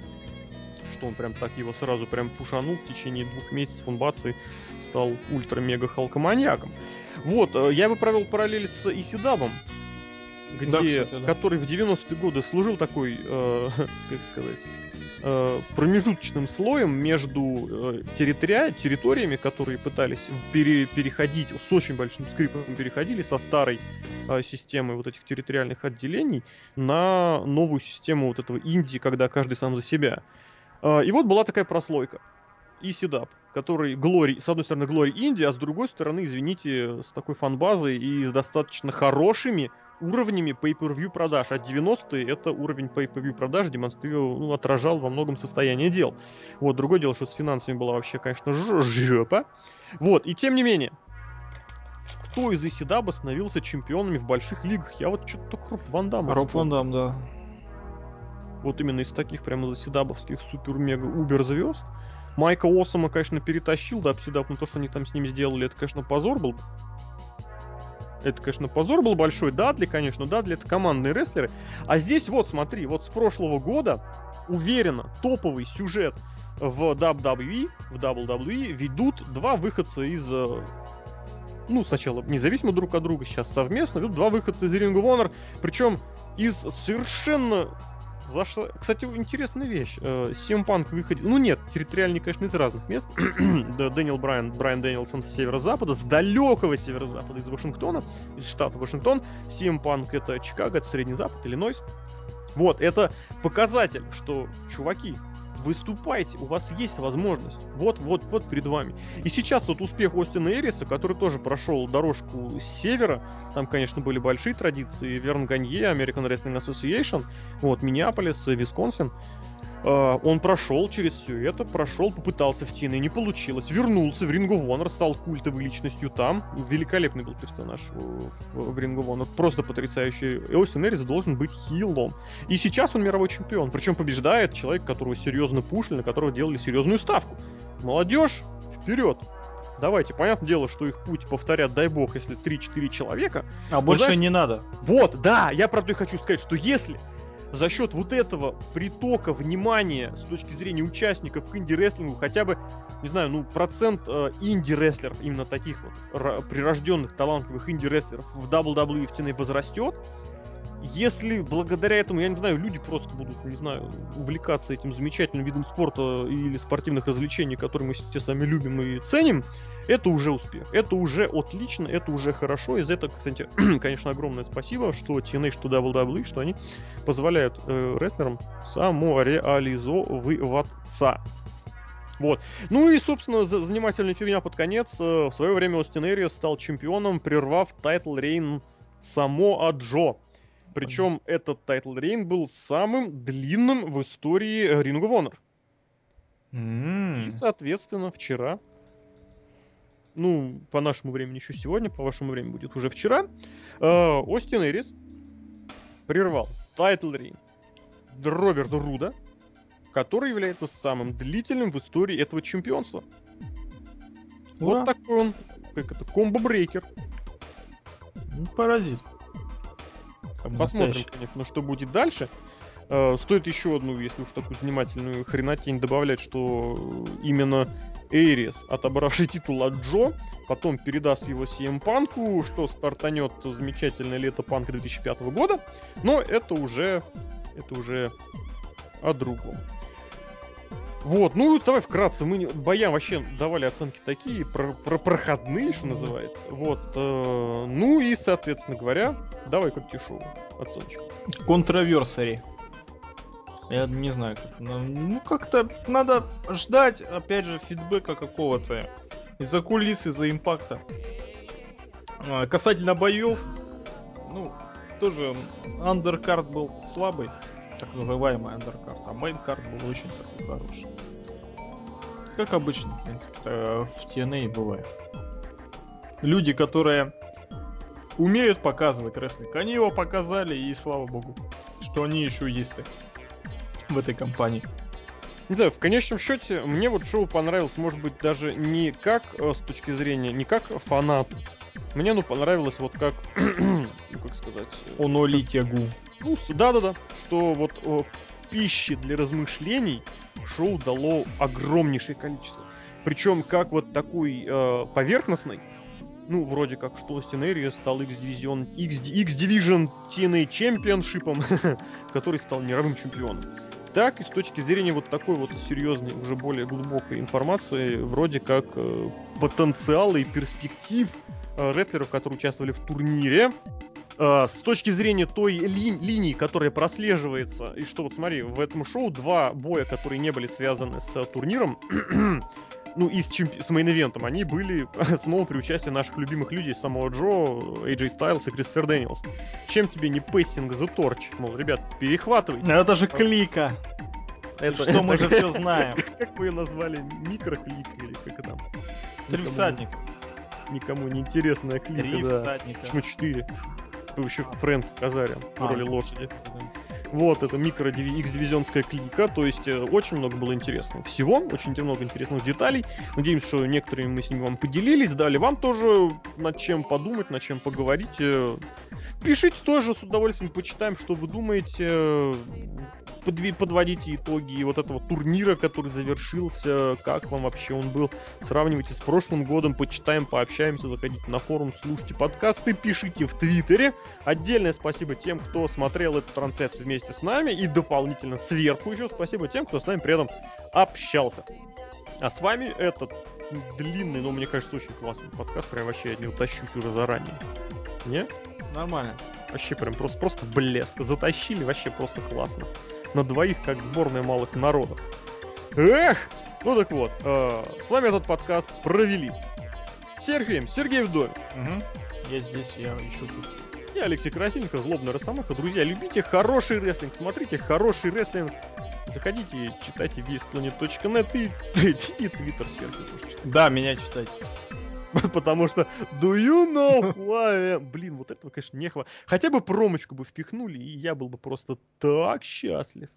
Что он прям так его сразу прям пушанул в течение двух месяцев, он бац и стал ультра-мега-халкоманьяком. Вот, э, я бы провел параллель с Исидабом, где, Да, кстати, да. который в 90-е годы служил такой, э, как сказать, э, промежуточным слоем между э, территория, территориями, которые пытались пере- переходить, с очень большим скрипом переходили со старой э, системы вот этих территориальных отделений на новую систему вот этого Индии, когда каждый сам за себя. Э, и вот была такая прослойка. И Седап, который Глори, с одной стороны Глори Индия, а с другой стороны, извините, с такой фанбазой и с достаточно хорошими уровнями pay-per-view продаж. А 90-е это уровень pay-per-view продаж демонстрировал, ну, отражал во многом состояние дел. Вот, другое дело, что с финансами была вообще, конечно, жопа. Вот, и тем не менее, кто из Исидаба становился чемпионами в больших лигах? Я вот что-то Роб Ван Дамма Роб. Ван Дам, да. Вот именно из таких прямо заседабовских супер-мега-убер звезд. Майка Осома, конечно, перетащил, да, Псидап, но то, что они там с ним сделали, это, конечно, позор был. Это, конечно, позор был большой. Дадли, конечно, Дадли это командные рестлеры. А здесь вот, смотри, вот с прошлого года уверенно топовый сюжет в WWE, в WWE ведут два выходца из э, ну, сначала независимо друг от друга, сейчас совместно, ведут два выходца из Ring of Honor, причем из совершенно зашла... Кстати, интересная вещь. CM Punk выходит... Ну нет, территориальный, конечно, из разных мест. Да, Дэниел Брайан, Брайан Дэнилсон с северо-запада, с далекого северо-запада, из Вашингтона, из штата Вашингтон. Punk это Чикаго, это Средний Запад, Иллинойс. Вот, это показатель, что, чуваки, выступайте, у вас есть возможность. Вот, вот, вот перед вами. И сейчас вот успех Остина Эриса, который тоже прошел дорожку с севера, там, конечно, были большие традиции, Верн Ганье, American Wrestling Association, вот, Миннеаполис, э, Висконсин, он прошел через все это, прошел, попытался в TNA, не получилось, вернулся в Ring of Honor, стал культовой личностью там, великолепный был персонаж в, в, Ring of Honor, просто потрясающий. И Остин Эрис должен быть хилом. И сейчас он мировой чемпион, причем побеждает человек, которого серьезно пушили, на которого делали серьезную ставку. Молодежь, вперед! Давайте, понятное дело, что их путь повторят, дай бог, если 3-4 человека. А больше знаешь- не надо. Вот, да, я то и хочу сказать, что если за счет вот этого притока внимания с точки зрения участников к инди-рестлингу хотя бы, не знаю, ну, процент э, инди-рестлеров, именно таких вот прирожденных, талантливых инди-рестлеров в WWE в TNA возрастет, если благодаря этому, я не знаю, люди просто будут, не знаю, увлекаться этим замечательным видом спорта или спортивных развлечений, которые мы все сами любим и ценим, это уже успех. Это уже отлично, это уже хорошо. И за это, кстати, конечно, огромное спасибо, что TNA, что WWE, что они позволяют э, рестлерам самореализовываться. Вот. Ну и, собственно, за- занимательная фигня под конец. Э, В свое время Остин Эриас стал чемпионом, прервав title reign Самоа Джо. Причем этот title reign был самым длинным в истории э, Ring of Honor. М. И, соответственно, вчера, ну, по нашему времени еще сегодня, по вашему времени будет уже вчера, э, Остин Эрис прервал title reign Роберта Руда, который является самым длительным в истории этого чемпионства. Ура. Вот такой он, как это, combo breaker. Ну, Паразит. Посмотрим, конечно, что будет дальше. Э, Стоит еще одну, если уж такую занимательную хренотень добавлять, что именно Эйрис, отобравший титул от Джо, потом передаст его CM Панку, что стартанет замечательное лето Панка 2005 года, но это уже, это уже о другом. Вот, ну давай вкратце, мы боям вообще давали оценки такие, про, про- проходные, что называется. Вот, э, ну и, соответственно говоря, давай как тишоу оценочку. Контроверсари. Я не знаю, как, ну, ну как-то надо ждать, опять же, фидбэка какого-то из-за кулис, из-за Impact а. А, касательно боев, ну, тоже undercard был слабый, так называемый undercard, а main card был очень такой хороший. Как обычно, в принципе, в TNA бывает. Люди, которые умеют показывать рестлинг. Они его показали, и слава богу, что они еще есть в этой компании. Знаю, в конечном счете, мне вот шоу понравилось, может быть, даже не как э, с точки зрения, не как фанату. Мне, ну, понравилось вот как, ну, как сказать... э, Оноли тягу. Ну, да-да-да, что вот о, пищи для размышлений шоу дало огромнейшее количество. Причем как вот такой э, поверхностный, ну, вроде как, что Эрия стал X-Division, X-Division TNA чемпионшипом, который стал мировым чемпионом. Так и с точки зрения вот такой вот серьезной, уже более глубокой информации, вроде как э, потенциала и перспектив рестлеров, которые участвовали в турнире, э, с точки зрения той ли- линии, которая прослеживается, и что вот смотри, в этом шоу два боя, которые не были связаны с э, турниром, ну и с, чемпи- с мейн-ивентом, они были снова при участии наших любимых людей, самого Джо, AJ Styles и Кристофер Дэниелс. Чем тебе не passing the torch? Мол, ребят, перехватывайте. Это же клика. Это, что мы же все знаем. Как вы ее назвали? Микроклик или как это там? Три Никому- не интересная клика, Три да. всадника. Почему четыре? Еще Фрэнк Казарин в А. роли лошади. Вот, это микро X-дивизионская клика, то есть э, очень много было интересного всего, очень много интересных деталей. Надеемся, что некоторыми мы с ними вам поделились, дали вам тоже над чем подумать, над чем поговорить. э. Пишите тоже, с удовольствием почитаем, что вы думаете, подви- подводите итоги вот этого турнира, который завершился, как вам вообще он был, сравнивайте с прошлым годом, почитаем, пообщаемся, заходите на форум, слушайте подкасты, пишите в Твиттере. Отдельное спасибо тем, кто смотрел эту трансляцию вместе с нами, и дополнительно сверху еще спасибо тем, кто с нами при этом общался. А с вами этот длинный, но мне кажется, очень классный подкаст, прям вообще я от него тащусь уже заранее. Не? Нормально. Вообще прям просто, просто блеск. Затащили вообще просто классно. На двоих, как сборная малых народов. Эх! Ну так вот, э, с вами этот подкаст провели. Сергей, Сергей в доме. Мгм. Я здесь, я еще тут. Я Алексей Красильников, Злобный Росомаха. Друзья, любите хороший рестлинг, смотрите хороший рестлинг. Заходите, читайте весьplanet.net и, и твиттер Сергея тоже читайте. Да, меня читать. Потому что do you know am? Блин, вот этого, конечно, не хватит. Хотя бы промочку бы впихнули, и я был бы просто так счастлив.